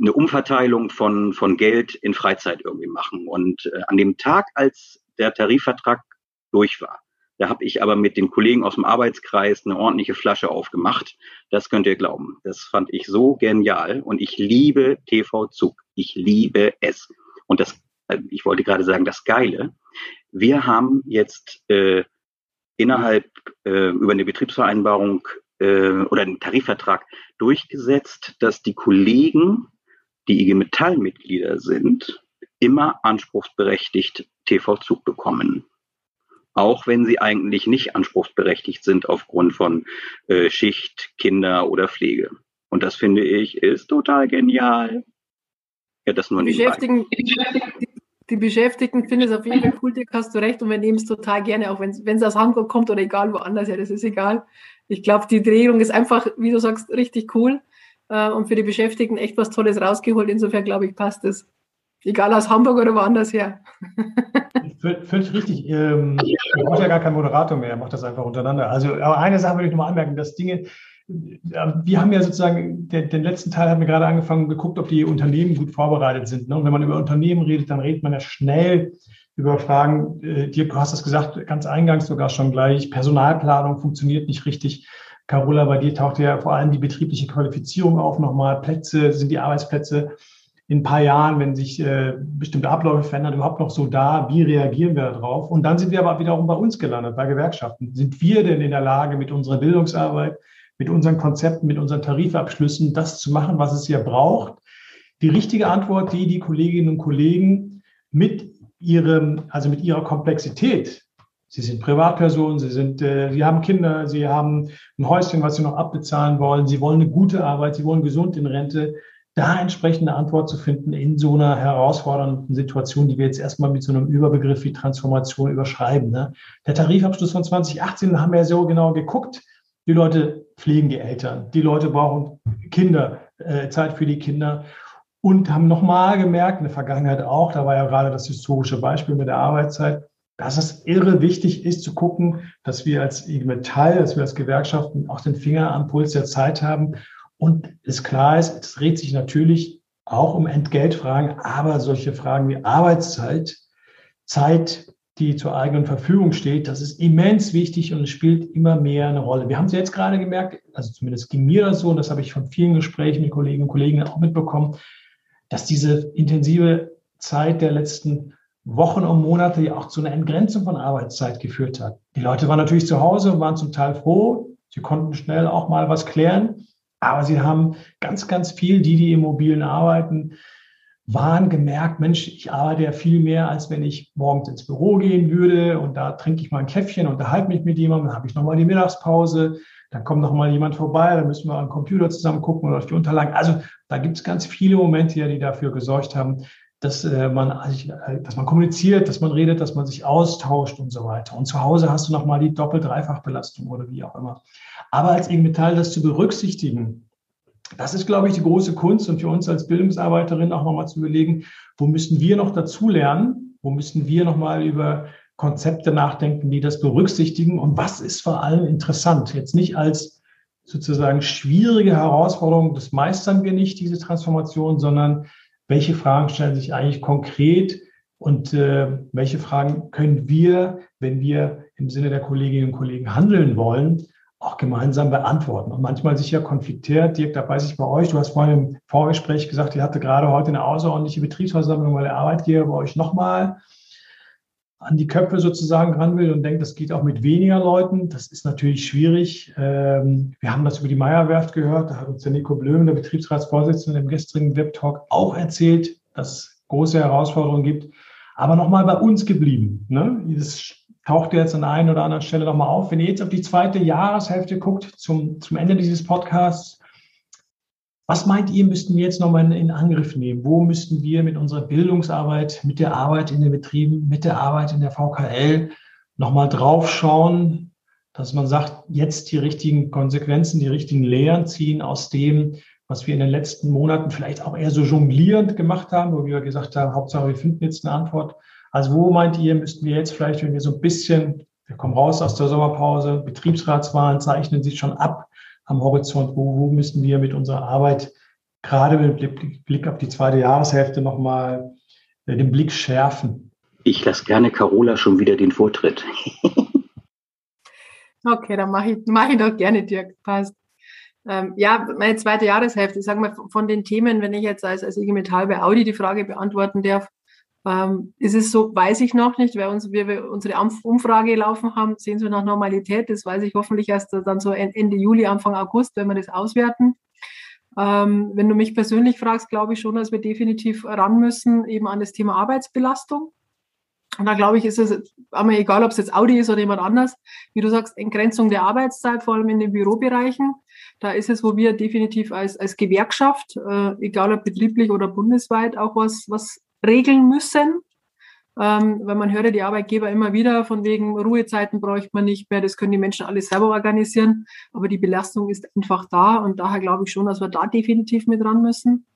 eine Umverteilung von, von Geld in Freizeit irgendwie machen. Und äh, an dem Tag, als der Tarifvertrag durch war, da habe ich aber mit den Kollegen aus dem Arbeitskreis eine ordentliche Flasche aufgemacht. Das könnt ihr glauben. Das fand ich so genial. Und ich liebe TV Zug. Ich liebe es. Und das, äh, ich wollte gerade sagen, das Geile. Wir haben jetzt äh, innerhalb äh, über eine Betriebsvereinbarung äh, oder einen Tarifvertrag durchgesetzt, dass die Kollegen, die IG Metall-Mitglieder sind, immer anspruchsberechtigt TV-Zug bekommen auch wenn sie eigentlich nicht anspruchsberechtigt sind aufgrund von äh, Schicht, Kinder oder Pflege. Und das finde ich ist total genial. Ja, das nur die Beschäftigten, die, die Beschäftigten finden es auf jeden Fall cool, Dirk, hast du recht, und wir nehmen es total gerne, auch wenn es aus Hamburg kommt oder egal woanders, ja, das ist egal. Ich glaube, die Drehung ist einfach, wie du sagst, richtig cool äh, und für die Beschäftigten echt was Tolles rausgeholt. Insofern glaube ich, passt es. Egal aus Hamburg oder woanders her. Völlig richtig. Ähm, er braucht ja gar keinen Moderator mehr, er macht das einfach untereinander. Also, aber eine Sache würde ich nochmal anmerken, dass Dinge, wir haben ja sozusagen, den, den, letzten Teil haben wir gerade angefangen, geguckt, ob die Unternehmen gut vorbereitet sind. Ne? Und wenn man über Unternehmen redet, dann redet man ja schnell über Fragen, äh, Dirk, du hast das gesagt, ganz eingangs sogar schon gleich, Personalplanung funktioniert nicht richtig. Carola, bei dir taucht ja vor allem die betriebliche Qualifizierung auf nochmal, Plätze, sind die Arbeitsplätze in ein paar Jahren, wenn sich äh, bestimmte Abläufe verändern, überhaupt noch so da? Wie reagieren wir darauf? Und dann sind wir aber wiederum bei uns gelandet, bei Gewerkschaften. Sind wir denn in der Lage, mit unserer Bildungsarbeit, mit unseren Konzepten, mit unseren Tarifabschlüssen das zu machen, was es hier braucht? Die richtige Antwort, die die Kolleginnen und Kollegen mit ihrem, also mit ihrer Komplexität, Sie sind Privatpersonen, Sie sind, äh, Sie haben Kinder, Sie haben ein Häuschen, was Sie noch abbezahlen wollen, Sie wollen eine gute Arbeit, Sie wollen gesund in Rente da entsprechende Antwort zu finden in so einer herausfordernden Situation, die wir jetzt erstmal mit so einem Überbegriff wie Transformation überschreiben. Ne? Der Tarifabschluss von 2018 da haben wir ja so genau geguckt. Die Leute pflegen die Eltern, die Leute brauchen Kinder, äh, Zeit für die Kinder und haben nochmal gemerkt, in der Vergangenheit auch, da war ja gerade das historische Beispiel mit der Arbeitszeit, dass es irre wichtig ist zu gucken, dass wir als IG Metall, dass wir als Gewerkschaften auch den Finger am Puls der Zeit haben und es klar ist, es dreht sich natürlich auch um Entgeltfragen, aber solche Fragen wie Arbeitszeit, Zeit, die zur eigenen Verfügung steht, das ist immens wichtig und es spielt immer mehr eine Rolle. Wir haben es jetzt gerade gemerkt, also zumindest ging mir das so, und das habe ich von vielen Gesprächen mit Kolleginnen und Kollegen auch mitbekommen, dass diese intensive Zeit der letzten Wochen und Monate ja auch zu einer Entgrenzung von Arbeitszeit geführt hat. Die Leute waren natürlich zu Hause und waren zum Teil froh. Sie konnten schnell auch mal was klären. Aber sie haben ganz, ganz viel, die, die im Mobilen arbeiten, waren gemerkt, Mensch, ich arbeite ja viel mehr, als wenn ich morgens ins Büro gehen würde und da trinke ich mal ein Käffchen, unterhalte mich mit jemandem, dann habe ich nochmal die Mittagspause, dann kommt nochmal jemand vorbei, dann müssen wir am Computer zusammen gucken oder auf die Unterlagen. Also da gibt es ganz viele Momente die dafür gesorgt haben, dass äh, man, dass man kommuniziert, dass man redet, dass man sich austauscht und so weiter. Und zu Hause hast du nochmal die Doppel-Dreifach-Belastung oder wie auch immer. Aber als IG Metall das zu berücksichtigen, das ist, glaube ich, die große Kunst und für uns als Bildungsarbeiterin auch nochmal zu überlegen, wo müssen wir noch dazu lernen? Wo müssen wir nochmal über Konzepte nachdenken, die das berücksichtigen? Und was ist vor allem interessant? Jetzt nicht als sozusagen schwierige Herausforderung, das meistern wir nicht, diese Transformation, sondern welche Fragen stellen sich eigentlich konkret und äh, welche Fragen können wir, wenn wir im Sinne der Kolleginnen und Kollegen handeln wollen, auch gemeinsam beantworten und manchmal sicher konfliktiert. Dirk, da weiß ich bei euch, du hast vorhin im Vorgespräch gesagt, ihr hatte gerade heute eine außerordentliche Betriebsversammlung, weil der Arbeitgeber bei euch nochmal an die Köpfe sozusagen ran will und denkt, das geht auch mit weniger Leuten. Das ist natürlich schwierig. Ähm, wir haben das über die Meierwerft gehört. Da hat uns der Nico Blöm, der Betriebsratsvorsitzende, im gestrigen Web-Talk auch erzählt, dass es große Herausforderungen gibt. Aber nochmal bei uns geblieben. Ne? Das taucht jetzt an einer oder anderen Stelle nochmal auf. Wenn ihr jetzt auf die zweite Jahreshälfte guckt, zum, zum Ende dieses Podcasts, was meint ihr, müssten wir jetzt nochmal in, in Angriff nehmen? Wo müssten wir mit unserer Bildungsarbeit, mit der Arbeit in den Betrieben, mit der Arbeit in der VKL nochmal draufschauen, dass man sagt, jetzt die richtigen Konsequenzen, die richtigen Lehren ziehen aus dem, was wir in den letzten Monaten vielleicht auch eher so jonglierend gemacht haben, wo wir gesagt haben, Hauptsache wir finden jetzt eine Antwort. Also wo meint ihr, müssten wir jetzt vielleicht, wenn wir so ein bisschen, wir kommen raus aus der Sommerpause, Betriebsratswahlen zeichnen sich schon ab, am Horizont, wo, wo müssen wir mit unserer Arbeit gerade mit Blick auf die zweite Jahreshälfte nochmal äh, den Blick schärfen? Ich lasse gerne Carola schon wieder den Vortritt. okay, dann mache ich, mach ich doch gerne, Dirk. Passt. Ähm, ja, meine zweite Jahreshälfte, ich sage mal, von den Themen, wenn ich jetzt als, als IG Metall bei Audi die Frage beantworten darf, ähm, ist es so, weiß ich noch nicht, weil uns, wir, wir unsere Umfrage laufen haben, sehen Sie nach Normalität. Das weiß ich hoffentlich erst dann so Ende Juli, Anfang August, wenn wir das auswerten. Ähm, wenn du mich persönlich fragst, glaube ich schon, dass wir definitiv ran müssen, eben an das Thema Arbeitsbelastung. Und da glaube ich, ist es aber egal, ob es jetzt Audi ist oder jemand anders, wie du sagst, Entgrenzung der Arbeitszeit, vor allem in den Bürobereichen. Da ist es, wo wir definitiv als, als Gewerkschaft, äh, egal ob betrieblich oder bundesweit, auch was, was regeln müssen. Ähm, weil man hört die Arbeitgeber immer wieder, von wegen Ruhezeiten bräuchte man nicht mehr, das können die Menschen alles selber organisieren. Aber die Belastung ist einfach da und daher glaube ich schon, dass wir da definitiv mit ran müssen.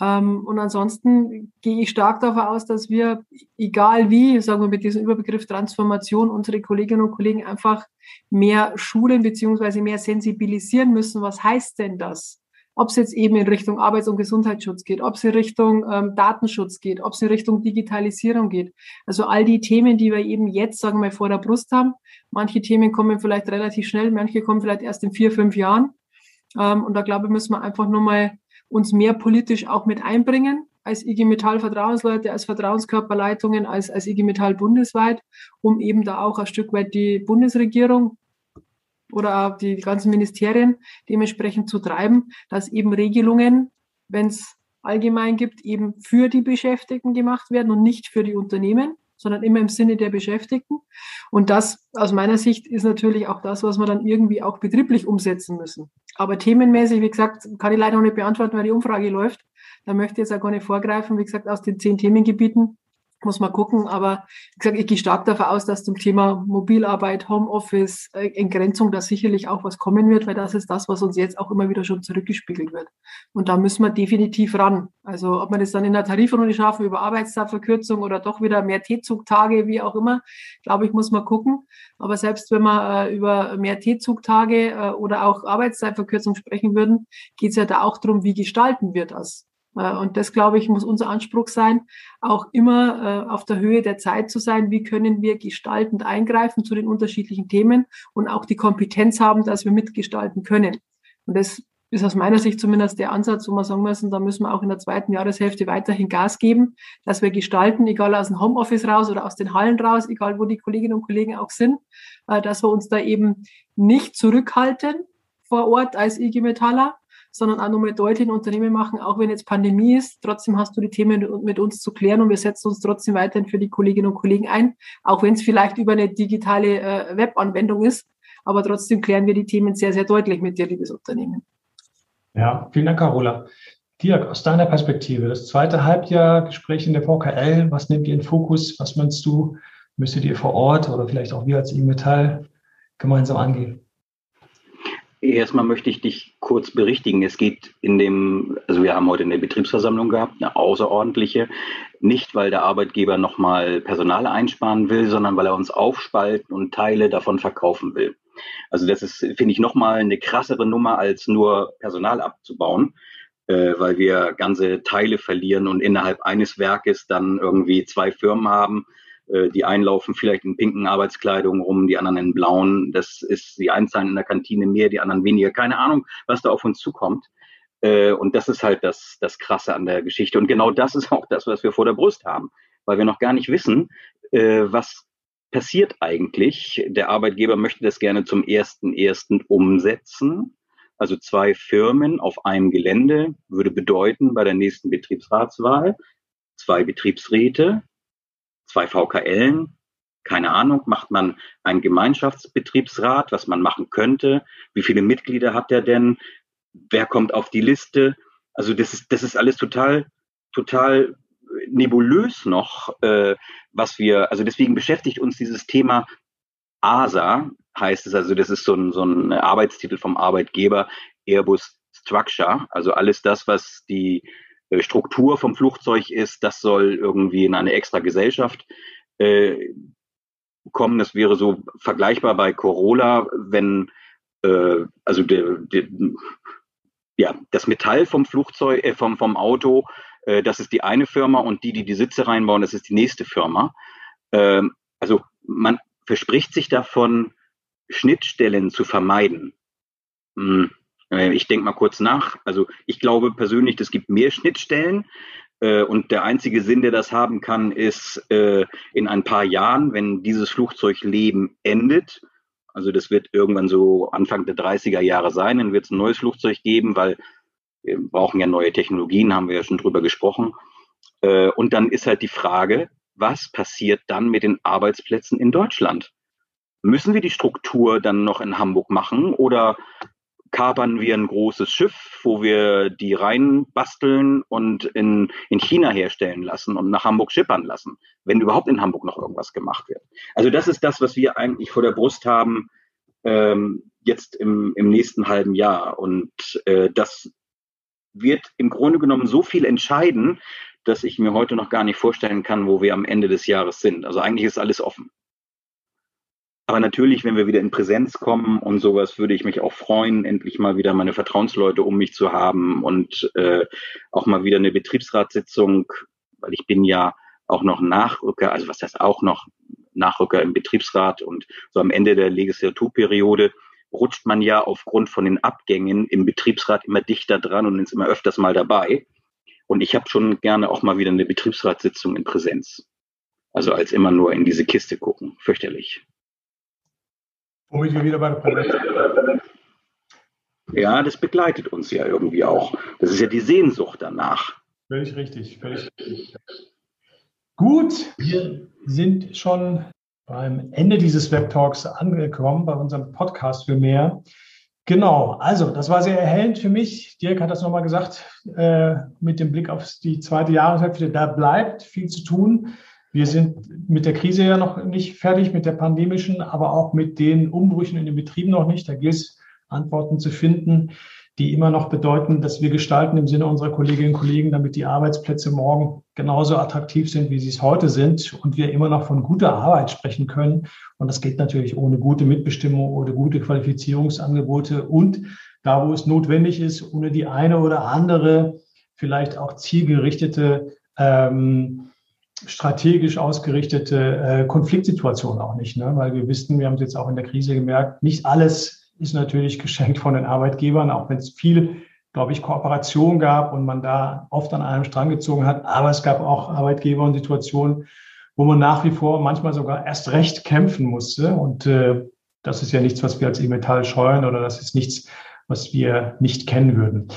Ähm, und ansonsten gehe ich stark davon aus, dass wir, egal wie, sagen wir mit diesem Überbegriff Transformation, unsere Kolleginnen und Kollegen einfach mehr schulen beziehungsweise mehr sensibilisieren müssen. Was heißt denn das? Ob es jetzt eben in Richtung Arbeits- und Gesundheitsschutz geht, ob es in Richtung ähm, Datenschutz geht, ob es in Richtung Digitalisierung geht. Also all die Themen, die wir eben jetzt, sagen wir mal, vor der Brust haben. Manche Themen kommen vielleicht relativ schnell, manche kommen vielleicht erst in vier, fünf Jahren. Ähm, und da glaube ich, müssen wir einfach nur mal uns mehr politisch auch mit einbringen als IG Metall Vertrauensleute, als Vertrauenskörperleitungen, als, als IG Metall bundesweit, um eben da auch ein Stück weit die Bundesregierung oder auch die ganzen Ministerien dementsprechend zu treiben, dass eben Regelungen, wenn es allgemein gibt, eben für die Beschäftigten gemacht werden und nicht für die Unternehmen, sondern immer im Sinne der Beschäftigten. Und das aus meiner Sicht ist natürlich auch das, was wir dann irgendwie auch betrieblich umsetzen müssen. Aber themenmäßig, wie gesagt, kann ich leider noch nicht beantworten, weil die Umfrage läuft. Da möchte ich jetzt auch gar nicht vorgreifen. Wie gesagt, aus den zehn Themengebieten muss man gucken. Aber wie gesagt, ich gehe stark davon aus, dass zum Thema Mobilarbeit, Homeoffice, äh, Entgrenzung da sicherlich auch was kommen wird, weil das ist das, was uns jetzt auch immer wieder schon zurückgespiegelt wird. Und da müssen wir definitiv ran. Also ob man das dann in der Tarifrunde schaffen, über Arbeitszeitverkürzung oder doch wieder mehr T-Zugtage, wie auch immer, glaube ich, muss man gucken. Aber selbst wenn wir äh, über mehr T-Zugtage äh, oder auch Arbeitszeitverkürzung sprechen würden, geht es ja da auch darum, wie gestalten wir das. Äh, und das, glaube ich, muss unser Anspruch sein, auch immer äh, auf der Höhe der Zeit zu sein. Wie können wir gestaltend eingreifen zu den unterschiedlichen Themen und auch die Kompetenz haben, dass wir mitgestalten können. Und das ist aus meiner Sicht zumindest der Ansatz, wo wir sagen müssen, da müssen wir auch in der zweiten Jahreshälfte weiterhin Gas geben, dass wir gestalten, egal aus dem Homeoffice raus oder aus den Hallen raus, egal wo die Kolleginnen und Kollegen auch sind, äh, dass wir uns da eben nicht zurückhalten vor Ort als IG Metaller, sondern auch nochmal deutlich in Unternehmen machen, auch wenn jetzt Pandemie ist, trotzdem hast du die Themen mit uns zu klären und wir setzen uns trotzdem weiterhin für die Kolleginnen und Kollegen ein, auch wenn es vielleicht über eine digitale äh, Webanwendung ist, aber trotzdem klären wir die Themen sehr, sehr deutlich mit dir, liebes Unternehmen. Ja, vielen Dank, Carola. Dirk, aus deiner Perspektive, das zweite Halbjahr Gespräch in der VKL, was nimmt ihr in Fokus? Was meinst du, müsstet ihr vor Ort oder vielleicht auch wir als IG Metall gemeinsam angehen? Erstmal möchte ich dich kurz berichtigen. Es geht in dem, also wir haben heute eine Betriebsversammlung gehabt, eine außerordentliche, nicht weil der Arbeitgeber nochmal Personal einsparen will, sondern weil er uns aufspalten und Teile davon verkaufen will. Also das ist, finde ich, nochmal eine krassere Nummer, als nur Personal abzubauen, äh, weil wir ganze Teile verlieren und innerhalb eines Werkes dann irgendwie zwei Firmen haben, Äh, die einen laufen vielleicht in pinken Arbeitskleidungen rum, die anderen in blauen. Das ist, die einen zahlen in der Kantine mehr, die anderen weniger. Keine Ahnung, was da auf uns zukommt. Äh, und das ist halt das, das Krasse an der Geschichte. Und genau das ist auch das, was wir vor der Brust haben, weil wir noch gar nicht wissen, äh, was passiert eigentlich. Der Arbeitgeber möchte das gerne zum ersten ersten umsetzen. Also zwei Firmen auf einem Gelände würde bedeuten bei der nächsten Betriebsratswahl zwei Betriebsräte, zwei VKLen, keine Ahnung, macht man einen Gemeinschaftsbetriebsrat, was man machen könnte, wie viele Mitglieder hat der denn, wer kommt auf die Liste. Also das ist, das ist alles total, total nebulös noch, äh, was wir, also deswegen beschäftigt uns dieses Thema ASA, heißt es, also das ist so ein, so ein Arbeitstitel vom Arbeitgeber, Airbus Structure, also alles das, was die äh, Struktur vom Flugzeug ist, das soll irgendwie in eine extra Gesellschaft äh, kommen. Das wäre so vergleichbar bei Corolla, wenn äh, also der, der, ja, das Metall vom Flugzeug, äh, vom, vom Auto, äh, das ist die eine Firma und die, die die Sitze reinbauen, das ist die nächste Firma. Ähm, also man verspricht sich davon, Schnittstellen zu vermeiden. Hm. Äh, ich denke mal kurz nach. Also ich glaube persönlich, es gibt mehr Schnittstellen. Äh, und der einzige Sinn, der das haben kann, ist äh, in ein paar Jahren, wenn dieses Flugzeugleben endet, also das wird irgendwann so Anfang der 30er Jahre sein, dann wird es ein neues Flugzeug geben, weil wir brauchen ja neue Technologien, haben wir ja schon drüber gesprochen. Und dann ist halt die Frage, was passiert dann mit den Arbeitsplätzen in Deutschland? Müssen wir die Struktur dann noch in Hamburg machen oder kapern wir ein großes Schiff, wo wir die reinbasteln und in, in China herstellen lassen und nach Hamburg schippern lassen, wenn überhaupt in Hamburg noch irgendwas gemacht wird. Also das ist das, was wir eigentlich vor der Brust haben ähm, jetzt im, im nächsten halben Jahr. Und äh, das wird im Grunde genommen so viel entscheiden, dass ich mir heute noch gar nicht vorstellen kann, wo wir am Ende des Jahres sind. Also eigentlich ist alles offen. Aber natürlich, wenn wir wieder in Präsenz kommen und sowas, würde ich mich auch freuen, endlich mal wieder meine Vertrauensleute um mich zu haben und äh, auch mal wieder eine Betriebsratssitzung, weil ich bin ja auch noch Nachrücker, also was heißt auch noch Nachrücker im Betriebsrat und so am Ende der Legislaturperiode rutscht man ja aufgrund von den Abgängen im Betriebsrat immer dichter dran und ist immer öfters mal dabei. Und ich habe schon gerne auch mal wieder eine Betriebsratssitzung in Präsenz. Also als immer nur in diese Kiste gucken. Fürchterlich. Womit wir wieder bei der Palette. Ja, das begleitet uns ja irgendwie auch. Das ist ja die Sehnsucht danach. Völlig richtig, völlig richtig. Gut, wir sind schon beim Ende dieses Web-Talks angekommen, bei unserem Podcast für mehr. Genau, also das war sehr erhellend für mich. Dirk hat das nochmal gesagt, äh, mit dem Blick auf die zweite Jahreshälfte, da bleibt viel zu tun. Wir sind mit der Krise ja noch nicht fertig, mit der pandemischen, aber auch mit den Umbrüchen in den Betrieben noch nicht. Da gilt es, Antworten zu finden, die immer noch bedeuten, dass wir gestalten im Sinne unserer Kolleginnen und Kollegen, damit die Arbeitsplätze morgen genauso attraktiv sind, wie sie es heute sind und wir immer noch von guter Arbeit sprechen können. Und das geht natürlich ohne gute Mitbestimmung oder gute Qualifizierungsangebote und da, wo es notwendig ist, ohne die eine oder andere vielleicht auch zielgerichtete ähm, strategisch ausgerichtete äh, Konfliktsituation auch nicht, ne? weil wir wissen, wir haben es jetzt auch in der Krise gemerkt, nicht alles ist natürlich geschenkt von den Arbeitgebern, auch wenn es viel, glaube ich, Kooperation gab und man da oft an einem Strang gezogen hat. Aber es gab auch Arbeitgeber und Situationen, wo man nach wie vor manchmal sogar erst recht kämpfen musste. Und äh, das ist ja nichts, was wir als E-Metall scheuen oder das ist nichts, was wir nicht kennen würden.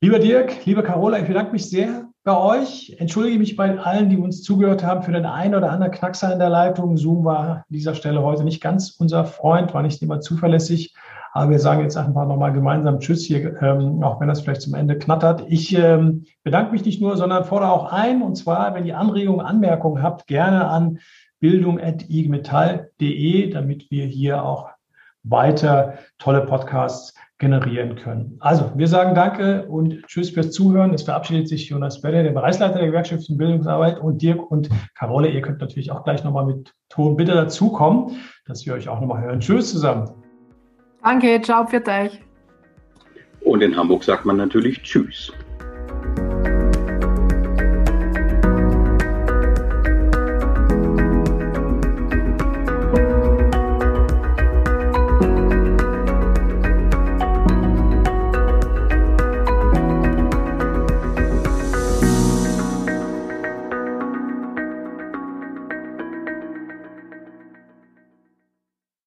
Lieber Dirk, liebe Carola, ich bedanke mich sehr bei euch. Entschuldige mich bei allen, die uns zugehört haben, für den einen oder anderen Knackser in der Leitung. Zoom war an dieser Stelle heute nicht ganz unser Freund, war nicht immer zuverlässig. Aber wir sagen jetzt einfach nochmal gemeinsam Tschüss hier, ähm, auch wenn das vielleicht zum Ende knattert. Ich ähm, bedanke mich nicht nur, sondern fordere auch ein, und zwar, wenn ihr Anregungen, Anmerkungen habt, gerne an bildung.igmetall.de, damit wir hier auch weiter tolle Podcasts generieren können. Also, wir sagen Danke und Tschüss fürs Zuhören. Es verabschiedet sich Jonas Belle, der Bereichsleiter der Gewerkschaft für Bildungsarbeit und Dirk und Carole. Ihr könnt natürlich auch gleich nochmal mit Ton bitte dazukommen, dass wir euch auch nochmal hören. Tschüss zusammen. Danke, ciao für euch. Und in Hamburg sagt man natürlich Tschüss.